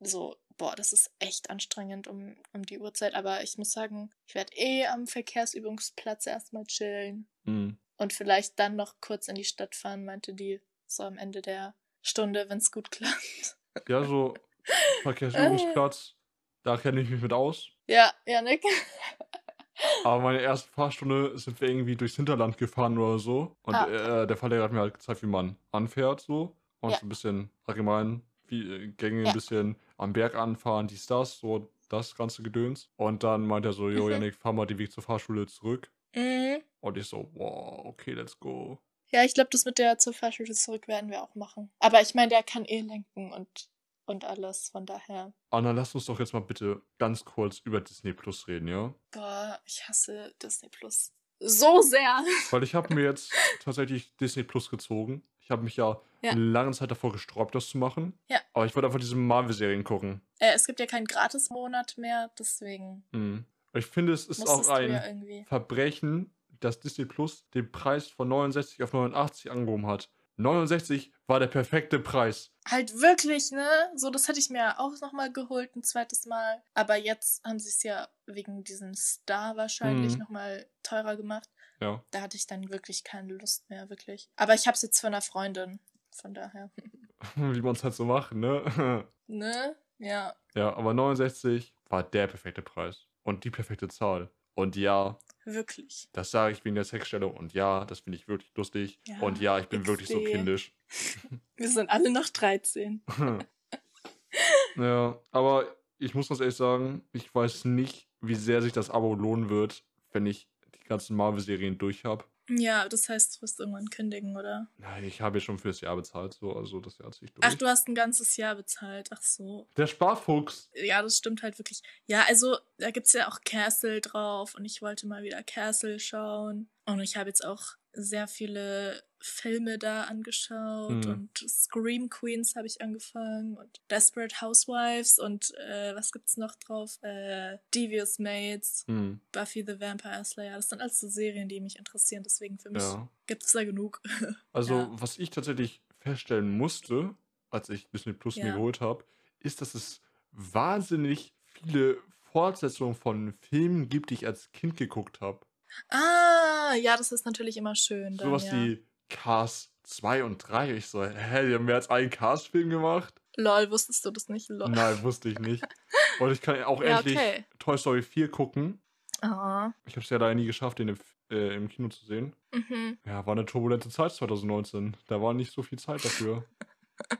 so, boah, das ist echt anstrengend um, um die Uhrzeit. Aber ich muss sagen, ich werde eh am Verkehrsübungsplatz erstmal chillen. Mhm. Und vielleicht dann noch kurz in die Stadt fahren, meinte die, so am Ende der Stunde, wenn es gut klappt. Ja, so Verkehrsübungsplatz, da kenne ich mich mit aus. Ja, Janik. Aber meine erste Fahrstunde sind wir irgendwie durchs Hinterland gefahren oder so. Und Ah. äh, der Fahrlehrer hat mir halt gezeigt, wie man anfährt so. Und Ja. so ein bisschen allgemein, wie äh, Gänge Ja. ein bisschen am Berg anfahren, dies, das, so das ganze Gedöns. Und dann meint er so, jo, Mhm. Janik, fahr mal den Weg zur Fahrschule zurück. Mhm. Und ich so, wow, okay, let's go. Ja, ich glaube, das mit der zur Fahrschule zurück werden wir auch machen. Aber ich meine, der kann eh lenken und, und alles, von daher. Anna, lass uns doch jetzt mal bitte ganz kurz über Disney Plus reden, ja? Boah, ich hasse Disney Plus. So sehr. Weil ich habe mir jetzt tatsächlich Disney Plus gezogen. Ich habe mich ja, Ja. eine lange Zeit davor gesträubt, das zu machen. Ja. Aber ich wollte einfach diese Marvel-Serien gucken. Äh, es gibt ja keinen Gratis-Monat mehr, deswegen Mhm. Ich finde, es ist musstest auch ein ja. Verbrechen, dass Disney Plus den Preis von 69 auf 89 angehoben hat. 69 war der perfekte Preis. Halt wirklich, ne? So, das hätte ich mir auch nochmal geholt, ein zweites Mal. Aber jetzt haben sie es ja wegen diesem Star wahrscheinlich Mhm. nochmal teurer gemacht. Ja. Da hatte ich dann wirklich keine Lust mehr, wirklich. Aber ich hab's jetzt von einer Freundin. Von daher. Wie man es halt so macht, ne? Ne? Ja. ja, aber 69 war der perfekte Preis. Und die perfekte Zahl. Und ja, Wirklich. das sage ich wegen der Sexstellung. Und ja, das finde ich wirklich lustig. Ja, Und ja, ich bin wirklich so XD. kindisch. Wir sind alle noch 13. ja, aber ich muss ganz ehrlich sagen, ich weiß nicht, wie sehr sich das Abo lohnen wird, wenn ich die ganzen Marvel-Serien durch habe. Ja, das heißt, du wirst irgendwann kündigen, oder? Nein, ich habe ja schon fürs Jahr bezahlt, so, also das Jahr ziehe ich durch. Ach, du hast ein ganzes Jahr bezahlt. Ach so. Der Sparfuchs. Ja, das stimmt halt wirklich. Ja, also da gibt's ja auch Castle drauf und ich wollte mal wieder Castle schauen. Und ich habe jetzt auch sehr viele Filme da angeschaut Mhm. und Scream Queens habe ich angefangen und Desperate Housewives und äh, was gibt's noch drauf? Äh, Devious Maids, Hm, Buffy the Vampire Slayer. Das sind alles so Serien, die mich interessieren. Deswegen für mich ja. gibt's da genug. Also, Ja. was ich tatsächlich feststellen musste, als ich Disney Plus mir Ja. geholt habe, ist, dass es wahnsinnig viele Fortsetzungen von Filmen gibt, die ich als Kind geguckt habe. ah, ja, das ist natürlich immer schön. Sowas ja. wie Cars 2 und 3. Ich so, hä, die haben mehr als einen Cars-Film gemacht? Lol, wusstest du das nicht? Lol. Nein, wusste ich nicht. Und ich kann auch Ja, endlich okay. Toy Story 4 gucken. Ah. Ich habe es ja leider nie geschafft, den im, äh, im Kino zu sehen. Mhm. Ja, war eine turbulente Zeit 2019. Da war nicht so viel Zeit dafür.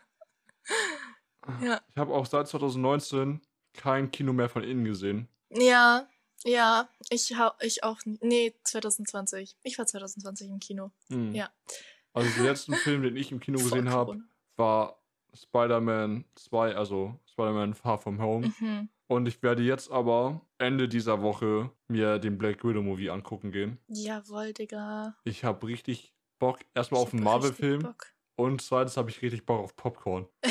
Ja. Ich habe auch seit 2019 kein Kino mehr von innen gesehen. Ja, ja, ich, hau, ich auch. Nee, 2020. Ich war 2020 im Kino. Hm. Ja. Also den letzten Film, den ich im Kino gesehen habe, war Spider-Man 2, also Spider-Man Far From Home. Mhm. Und ich werde jetzt aber Ende dieser Woche mir den Black Widow Movie angucken gehen. Jawohl, Digga. Ich habe richtig Bock erstmal Ich auf einen Marvel-Film und zweitens habe ich richtig Bock auf Popcorn.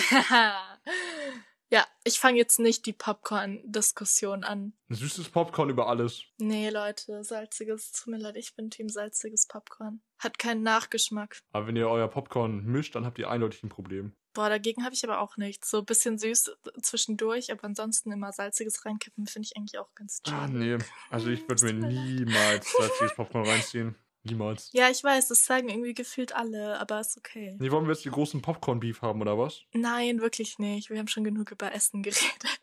ich fange jetzt nicht die Popcorn-Diskussion an. Süßes Popcorn über alles. Nee, Leute, salziges, tut mir leid, ich bin Team salziges Popcorn. Hat keinen Nachgeschmack. Aber wenn ihr euer Popcorn mischt, dann habt ihr eindeutig ein Problem. Boah, dagegen habe ich aber auch nichts. So ein bisschen süß zwischendurch, aber ansonsten immer salziges reinkippen, finde ich eigentlich auch ganz chill. Ah, nee. Also ich würde mir niemals salziges Popcorn reinziehen. Niemals. Ja, ich weiß, das sagen irgendwie gefühlt alle, aber ist okay. Nee, wollen wir jetzt die großen Popcorn-Beef haben, oder was? Nein, wirklich nicht. Wir haben schon genug über Essen geredet.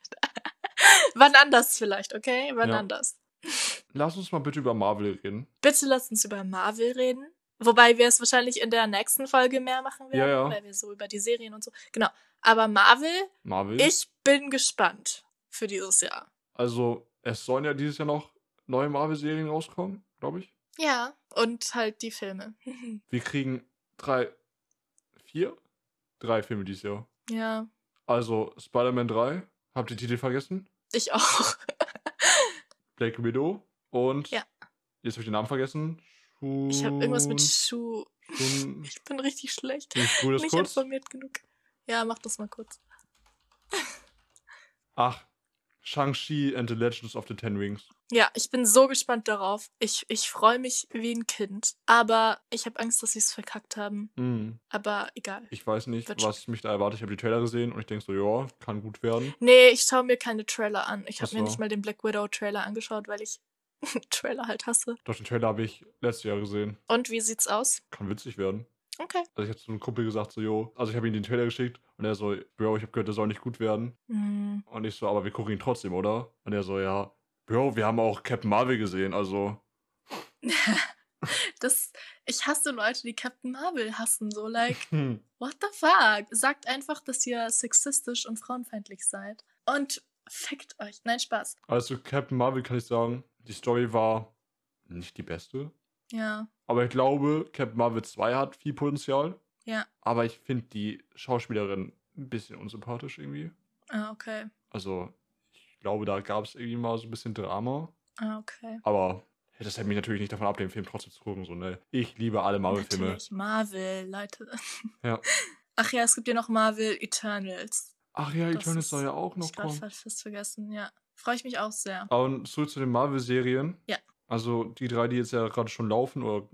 Wann anders vielleicht, okay? Wann Ja. anders. Lass uns mal bitte über Marvel reden. Bitte lass uns über Marvel reden. Wobei wir es wahrscheinlich in der nächsten Folge mehr machen werden, Ja, ja. weil wir so über die Serien und so. Genau. Aber Marvel, Marvel. ich bin gespannt für dieses Jahr. Also, es sollen ja dieses Jahr noch neue Marvel-Serien rauskommen, glaube ich. Ja, und halt die Filme. Wir kriegen drei, vier? Drei Filme dieses Jahr. ja, Also, Spider-Man 3. Habt ihr den Titel vergessen? ich auch. Black Widow. Und Ja. jetzt habe ich den Namen vergessen. Shun, Ich habe irgendwas mit Schuh. Shun, Ich bin richtig schlecht. ich das Nicht kurz. informiert genug. Ja, mach das mal kurz. Ach, Shang-Chi and the Legends of the Ten Rings. Ja, ich bin so gespannt darauf. Ich, ich freue mich wie ein Kind. Aber ich habe Angst, dass sie es verkackt haben. Hm. Aber egal. Ich weiß nicht, Wird was mich da erwartet. Ich habe die Trailer gesehen und ich denke so, ja, kann gut werden. Nee, ich schaue mir keine Trailer an. Ich habe mir nicht mal den Black Widow Trailer angeschaut, weil ich Trailer halt hasse. Doch, den Trailer habe ich letztes Jahr gesehen. Und wie sieht's aus? Kann witzig werden. Okay. Also ich habe zu einem Kumpel gesagt, so, jo, also ich habe ihm den Trailer geschickt und er so, Bro, ich habe gehört, der soll nicht gut werden. Hm. Und ich so, aber wir gucken ihn trotzdem, oder? Und er so, ja, Bro, wir haben auch Captain Marvel gesehen, also. Das, ich hasse Leute, die Captain Marvel hassen. So, like, what the fuck? Sagt einfach, dass ihr sexistisch und frauenfeindlich seid. Und fickt euch. Nein, Spaß. Also Captain Marvel kann ich sagen, die Story war nicht die beste. Ja. Aber ich glaube, Captain Marvel 2 hat viel Potenzial. Ja. Aber ich finde die Schauspielerin ein bisschen unsympathisch irgendwie. Ah, okay. Also, ich glaube, da gab es irgendwie mal so ein bisschen Drama. Ah, okay. Aber das hält mich natürlich nicht davon ab, den Film trotzdem zu gucken. So, ne? Ich liebe alle Marvel-Filme. Marvel, Leute. Ja. Ach ja, es gibt ja noch Marvel Eternals. Ach ja, Das Eternals ist- soll ja auch noch ich kommen. fast, fast vergessen, ja. Freue ich mich auch sehr. Und zurück zu den Marvel-Serien. Ja. Also die drei, die jetzt ja gerade schon laufen oder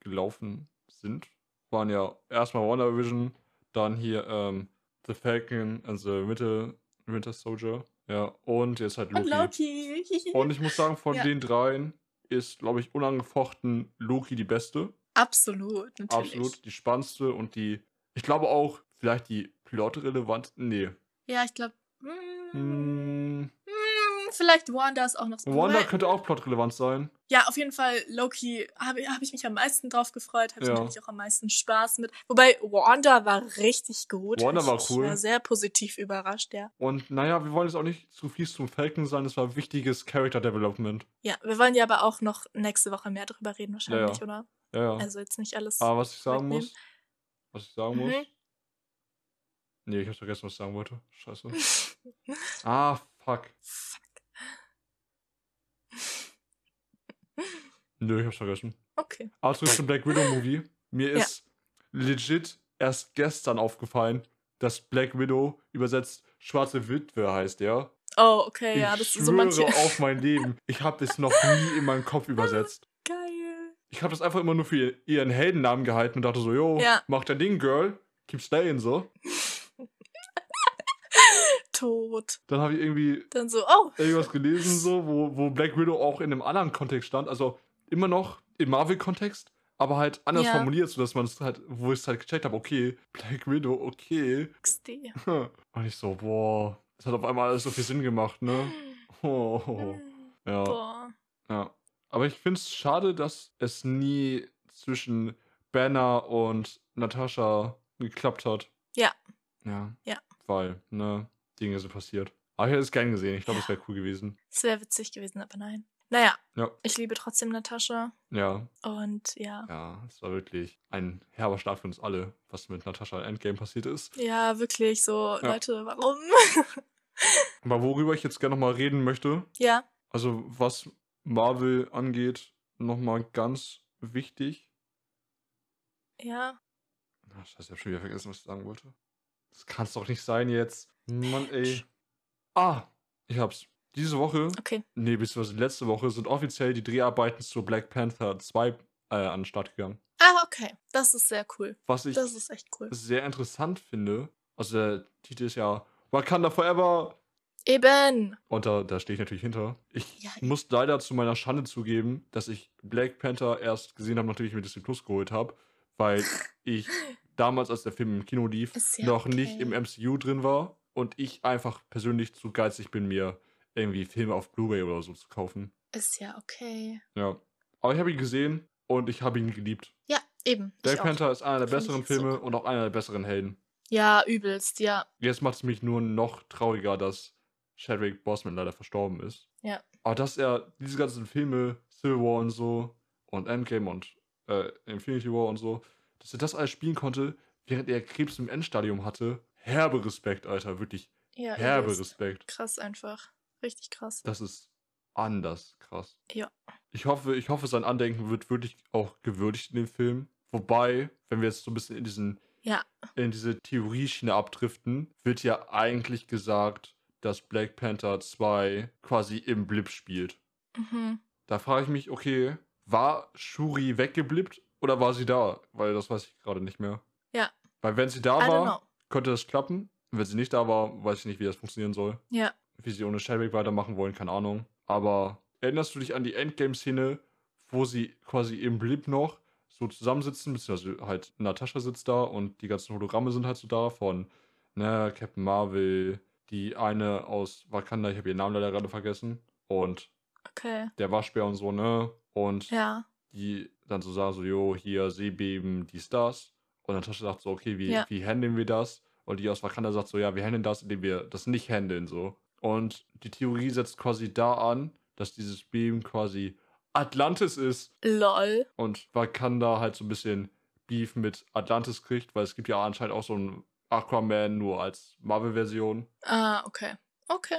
gelaufen sind, waren ja erstmal WandaVision, dann hier ähm, The Falcon and the Winter, Winter Soldier. Ja, und jetzt halt Und Loki. Loki. Und ich muss sagen, von Ja. den dreien ist, glaube ich, unangefochten Loki die beste. Absolut, natürlich. Absolut. Die spannendste und die, ich glaube auch, vielleicht die plotrelevant. Nee. Ja, ich glaube. Hm, vielleicht Wanda ist auch noch so. Wanda könnte auch plotrelevant sein. Ja, auf jeden Fall, Loki habe hab ich mich am meisten drauf gefreut, habe ich Ja. natürlich auch am meisten Spaß mit. Wobei Wanda war richtig gut. Wanda ich, war Ich cool. war sehr positiv überrascht, ja. Und naja, wir wollen jetzt auch nicht zu fies zum Falcon sein, das war wichtiges Character Development. Ja, wir wollen ja aber auch noch nächste Woche mehr darüber reden, wahrscheinlich, Ja, oder? Ja, ja. Also jetzt nicht alles. Aber was ich sagen wegnehmen. muss, was ich sagen Mhm. muss. Nee, ich hab vergessen, was ich sagen wollte. Scheiße. ah, fuck. Fuck. Nö, ich hab's vergessen. Okay. Zurück zum Black Widow Movie. Mir Ja. ist legit erst gestern aufgefallen, dass Black Widow übersetzt schwarze Witwe heißt, ja. Oh, okay, ich ja, das schwöre so manche. auf mein Leben. Ich habe es noch nie in meinem Kopf übersetzt. Geil. Ich habe das einfach immer nur für ihr- ihren Heldennamen gehalten und dachte so, yo, Ja. mach dein Ding, Girl. Keep staying so. Tot. Dann habe ich irgendwie Dann so, oh. irgendwas gelesen, so, wo, wo Black Widow auch in einem anderen Kontext stand. Also immer noch im Marvel-Kontext, aber halt anders Ja. formuliert, sodass man es halt, wo ich es halt gecheckt habe, okay, Black Widow, okay. XD. Und ich so, boah, das hat auf einmal alles so viel Sinn gemacht, ne? Oh, ja, Boah. ja. Aber ich finde es schade, dass es nie zwischen Banner und Natascha geklappt hat. Ja. Ja. Ja. Weil, ne, Dinge sind passiert. Aber ich hätte es gern gesehen. Ich glaube, es Ja. wäre cool gewesen. Es wäre witzig gewesen, aber nein. Naja, Ja. ich liebe trotzdem Natascha. Ja, Und ja. ja, es war wirklich ein herber Start für uns alle, was mit Natascha Endgame passiert ist. Ja, wirklich so, Ja. Leute, warum? Aber worüber ich jetzt gerne nochmal reden möchte, ja, also was Marvel angeht, nochmal ganz wichtig. ja. Ach, scheiße, ich hab schon wieder vergessen, was ich sagen wollte. Das kann's doch nicht sein jetzt. Mann, ey. Ah, ich hab's. Diese Woche, Okay. nee, beziehungsweise letzte Woche, sind offiziell die Dreharbeiten zu Black Panther 2 äh, an den Start gegangen. Ah, okay. Das ist sehr cool. Was ich Das ist echt cool. sehr interessant finde, also der Titel ist ja Wakanda Forever. Eben. Und da, da stehe ich natürlich hinter. Ich Ja. muss leider zu meiner Schande zugeben, dass ich Black Panther erst gesehen habe, nachdem ich mir Disney Plus geholt habe, weil ich damals, als der Film im Kino lief, ja noch okay. nicht im MCU drin war und ich einfach persönlich zu geizig bin, mir irgendwie Filme auf Blu-ray oder so zu kaufen. Ist ja okay. Ja. Aber ich habe ihn gesehen und ich habe ihn geliebt. Ja, eben. Black. Panther ist einer der Find besseren so Filme cool. und auch einer der besseren Helden. Ja, übelst, ja. Jetzt macht es mich nur noch trauriger, dass Chadwick Boseman leider verstorben ist. Ja. Aber dass er diese ganzen Filme, Civil War und so, und Endgame und äh, Infinity War und so, dass er das alles spielen konnte, während er Krebs im Endstadium hatte. Herbe Respekt, Alter, wirklich Ja, herbe. Respekt. Krass einfach. Richtig krass. Das ist anders krass. Ja. Ich hoffe, ich hoffe, sein Andenken wird wirklich auch gewürdigt in dem Film. Wobei, wenn wir jetzt so ein bisschen in diesen Ja. in diese Theorieschiene abdriften, wird ja eigentlich gesagt, dass Black Panther 2 quasi im Blip spielt. Mhm. Da frage ich mich, okay, war Shuri weggeblippt oder war sie da? Weil das weiß ich gerade nicht mehr. Ja. Weil wenn sie da I war, könnte das klappen. Wenn sie nicht da war, weiß ich nicht, wie das funktionieren soll. Ja. Wie sie ohne Chadwick weitermachen wollen, keine Ahnung. Aber erinnerst du dich an die Endgame-Szene, wo sie quasi im Blip noch so zusammensitzen, beziehungsweise halt Natascha sitzt da und die ganzen Hologramme sind halt so da von, ne, Captain Marvel, die eine aus Wakanda, ich habe ihren Namen leider gerade vergessen, und Okay. der Waschbär und so, ne? Und Ja. Die dann so sagen, so, jo, hier Seebeben, dies, das. Und Natascha sagt so, okay, wie, Ja. wie handeln wir das? Und die aus Wakanda sagt so, ja, wir handeln das, indem wir das nicht handeln, so. Und die Theorie setzt quasi da an, dass dieses Beben quasi Atlantis ist Lol. und Wakanda halt so ein bisschen Beef mit Atlantis kriegt, weil es gibt ja anscheinend auch so einen Aquaman nur als Marvel-Version. Ah, okay. Okay.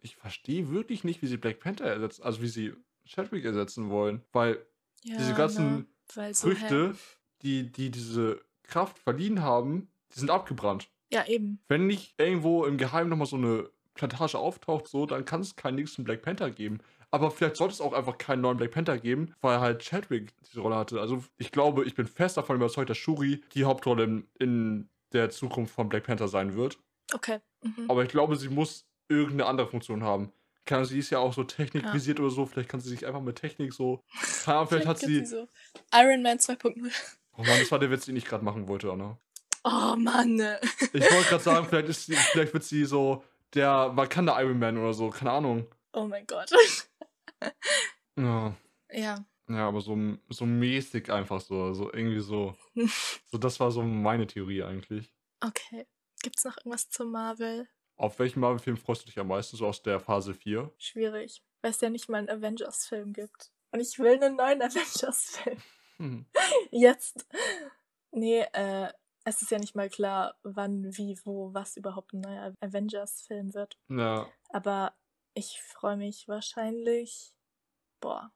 Ich verstehe wirklich nicht, wie sie Black Panther ersetzen, also wie sie Chadwick ersetzen wollen, weil Ja, diese ganzen ne? Weil so Früchte, hell- die, die diese Kraft verliehen haben, die sind abgebrannt. Ja, eben. Wenn nicht irgendwo im Geheimen nochmal so eine Plantage auftaucht, so, dann kann es keinen nächsten Black Panther geben. Aber vielleicht sollte es auch einfach keinen neuen Black Panther geben, weil halt Chadwick diese Rolle hatte. Also ich glaube, ich bin fest davon überzeugt, dass Shuri die Hauptrolle in, in der Zukunft von Black Panther sein wird. Okay. Mhm. Aber ich glaube, sie muss irgendeine andere Funktion haben. Ahnung, sie ist ja auch so technikvisiert oder so. Vielleicht kann sie sich einfach mit Technik so. Keine Ahnung, vielleicht hat gibt sie. so Iron Man 2.0. Oh Mann, das war der Witz, den ich gerade machen wollte, Anna. Oh Mann. ne. Ich wollte gerade sagen, vielleicht, ist sie, vielleicht wird sie so der Wakanda Iron Man oder so, keine Ahnung. Oh mein Gott. Ja, ja. ja aber so, so mäßig einfach so, so irgendwie so. So, das war so meine Theorie eigentlich. Okay. Gibt's noch irgendwas zu Marvel? Auf welchen Marvel-Film freust du dich am meisten, so aus der Phase 4? Schwierig. Weil es ja nicht mal einen Avengers-Film gibt. Und ich will einen neuen Avengers-Film. Hm. Jetzt. Nee, äh, es ist ja nicht mal klar, wann, wie, wo, was überhaupt ein neuer Avengers-Film wird. Ja, Aber ich freue mich wahrscheinlich. Boah.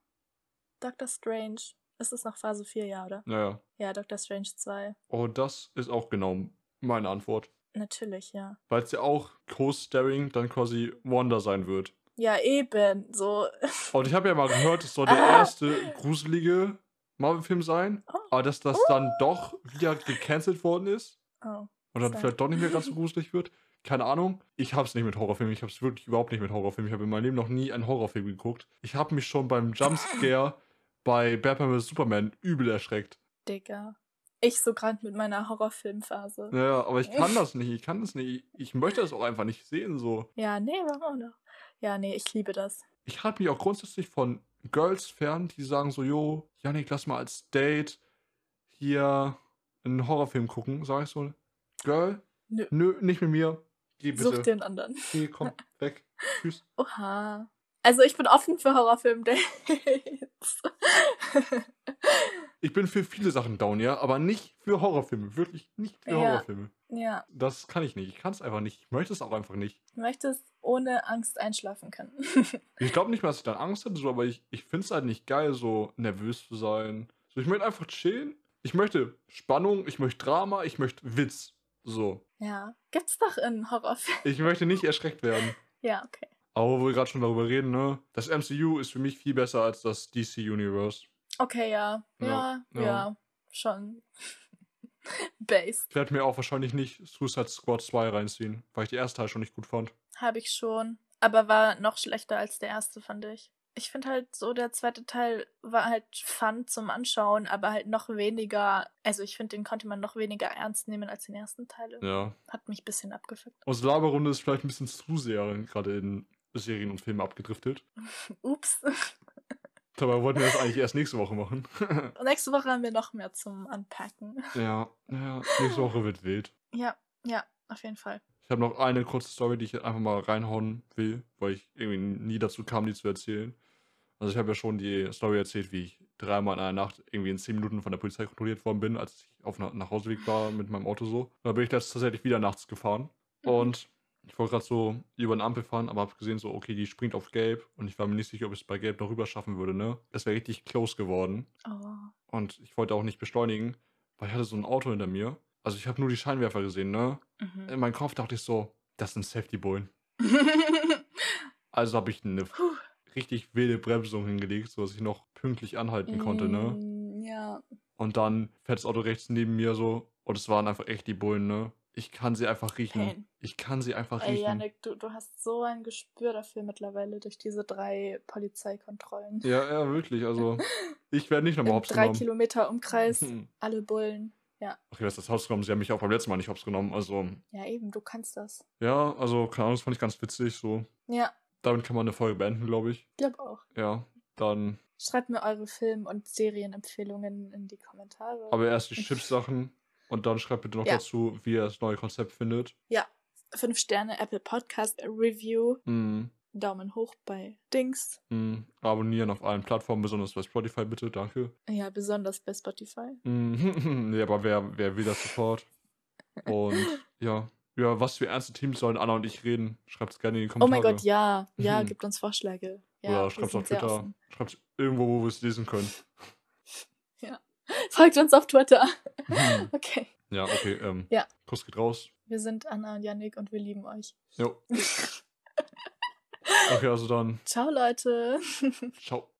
Doctor Strange. Ist es noch Phase 4, ja, oder? naja. Ja, Doctor Strange 2. Oh, das ist auch genau meine Antwort. Natürlich, ja. Weil es ja auch Co-Starring dann quasi Wanda sein wird. Ja, eben. So. Und ich habe ja mal gehört, es soll der Ah. erste gruselige Marvel-Film sein, Oh. aber dass das dann doch wieder gecancelt worden ist Oh. und dann vielleicht doch nicht mehr ganz so gruselig wird. Keine Ahnung. Ich hab's nicht mit Horrorfilmen. Ich hab's wirklich überhaupt nicht mit Horrorfilmen. Ich habe in meinem Leben noch nie einen Horrorfilm geguckt. Ich habe mich schon beim Jumpscare bei Batman vs. Superman übel erschreckt. Digga. Ich so gerade mit meiner Horrorfilmphase. Ja, aber ich kann das nicht. Ich kann das nicht. Ich möchte das auch einfach nicht sehen, so. Ja, nee, warum auch noch? Ja, nee, ich liebe das. Ich halte mich auch grundsätzlich von Girls fern, die sagen so, jo, Janik, lass mal als Date hier einen Horrorfilm gucken. Sag ich so, Girl, Nö. nö, nicht mit mir. Geh bitte. Such den anderen. Geh, komm, weg. Tschüss. Oha. Also ich bin offen für Horrorfilm-Dates. Ich bin für viele Sachen down, ja, aber nicht für Horrorfilme. Wirklich nicht für Ja. Horrorfilme. ja, Das kann ich nicht. Ich kann es einfach nicht. Ich möchte es auch einfach nicht. du möchtest ohne Angst einschlafen können. Ich glaube nicht mal, dass ich dann Angst hätte, so, aber ich, ich finde es halt nicht geil, so nervös zu sein. So, ich möchte einfach chillen. Ich möchte Spannung, ich möchte Drama, ich möchte Witz. So. ja, gibt's doch in Horrorfilmen. Ich möchte nicht erschreckt werden. Ja, okay. Aber wo wir gerade schon darüber reden, ne? Das MCU ist für mich viel besser als das DC Universe. Okay, ja. Ja, Ja, ja, schon. Based. Ich werde mir auch wahrscheinlich nicht Suicide Squad 2 reinziehen, weil ich die erste Teil schon nicht gut fand. Habe ich schon. Aber war noch schlechter als der erste, fand ich. Ich finde halt so, der zweite Teil war halt fun zum Anschauen, aber halt noch weniger. Also ich finde, den konnte man noch weniger ernst nehmen als den ersten Teil. Ja. Hat mich ein bisschen abgefuckt. Unsere Laberrunde ist vielleicht ein bisschen zu sehr gerade in Serien und Filme abgedriftet. Ups. Dabei wollten wir das eigentlich erst nächste Woche machen. Nächste Woche haben wir noch mehr zum Unpacken. ja, ja, nächste Woche wird wild. Ja, ja, auf jeden Fall. Ich habe noch eine kurze Story, die ich einfach mal reinhauen will, weil ich irgendwie nie dazu kam, die zu erzählen. Also ich habe ja schon die Story erzählt, wie ich dreimal in einer Nacht irgendwie in zehn Minuten von der Polizei kontrolliert worden bin, als ich auf nach Nachhauseweg war mit meinem Auto so. Da bin ich jetzt tatsächlich wieder nachts gefahren. Mhm. Und ich wollte gerade so über eine Ampel fahren, aber habe gesehen, so, okay, die springt auf Gelb. Und ich war mir nicht sicher, ob ich es bei Gelb noch rüber schaffen würde, ne? Das wäre richtig close geworden. Oh. Und ich wollte auch nicht beschleunigen, weil ich hatte so ein Auto hinter mir. Also ich habe nur die Scheinwerfer gesehen, ne? Mhm. In meinem Kopf dachte ich so, das sind Safety Bullen. Also habe ich eine Puh. richtig wilde Bremsung hingelegt, sodass ich noch pünktlich anhalten konnte, ne? Mm, Ja. Und dann fährt das Auto rechts neben mir so und es waren einfach echt die Bullen, ne? Ich kann sie einfach riechen. Pain. Ich kann sie einfach Ey, riechen. Janik, du, du hast so ein Gespür dafür mittlerweile durch diese drei Polizeikontrollen. Ja, ja, wirklich. Also, ich werde nicht nochmal hops drei genommen. Kilometer Umkreis, Hm. alle Bullen. Okay, was das Haus genommen? Sie haben mich auch beim letzten Mal nicht hops genommen. Also, Ja, eben, du kannst das. ja, also, keine Ahnung, das fand ich ganz witzig. So, Ja, damit kann man eine Folge beenden, glaube ich. glaub auch. Ja, dann. Schreibt mir eure Film- und Serienempfehlungen in die Kommentare. Aber erst die Chips-Sachen und dann schreibt bitte noch Ja. dazu, wie ihr das neue Konzept findet. ja, fünf Sterne Apple Podcast Review. Mm, Daumen hoch bei Dings. mm, abonnieren auf allen Plattformen, besonders bei Spotify bitte, danke. Ja, besonders bei Spotify. Mm, nee, aber wer, wer will das sofort? Und ja. Ja, was für ernste Teams sollen Anna und ich reden? Schreibt es gerne in die Oh Kommentare. mein Gott, ja. Ja, Mhm. gibt uns Vorschläge. Ja, Oder schreibt es auf Twitter. Schreibt irgendwo, wo wir es lesen können. Folgt uns auf Twitter. Hm. Okay. ja, okay. Ähm, Ja. Kuss geht raus. Wir sind Anna und Yannick und wir lieben euch. Jo. Okay, also dann. Ciao, Leute. Ciao.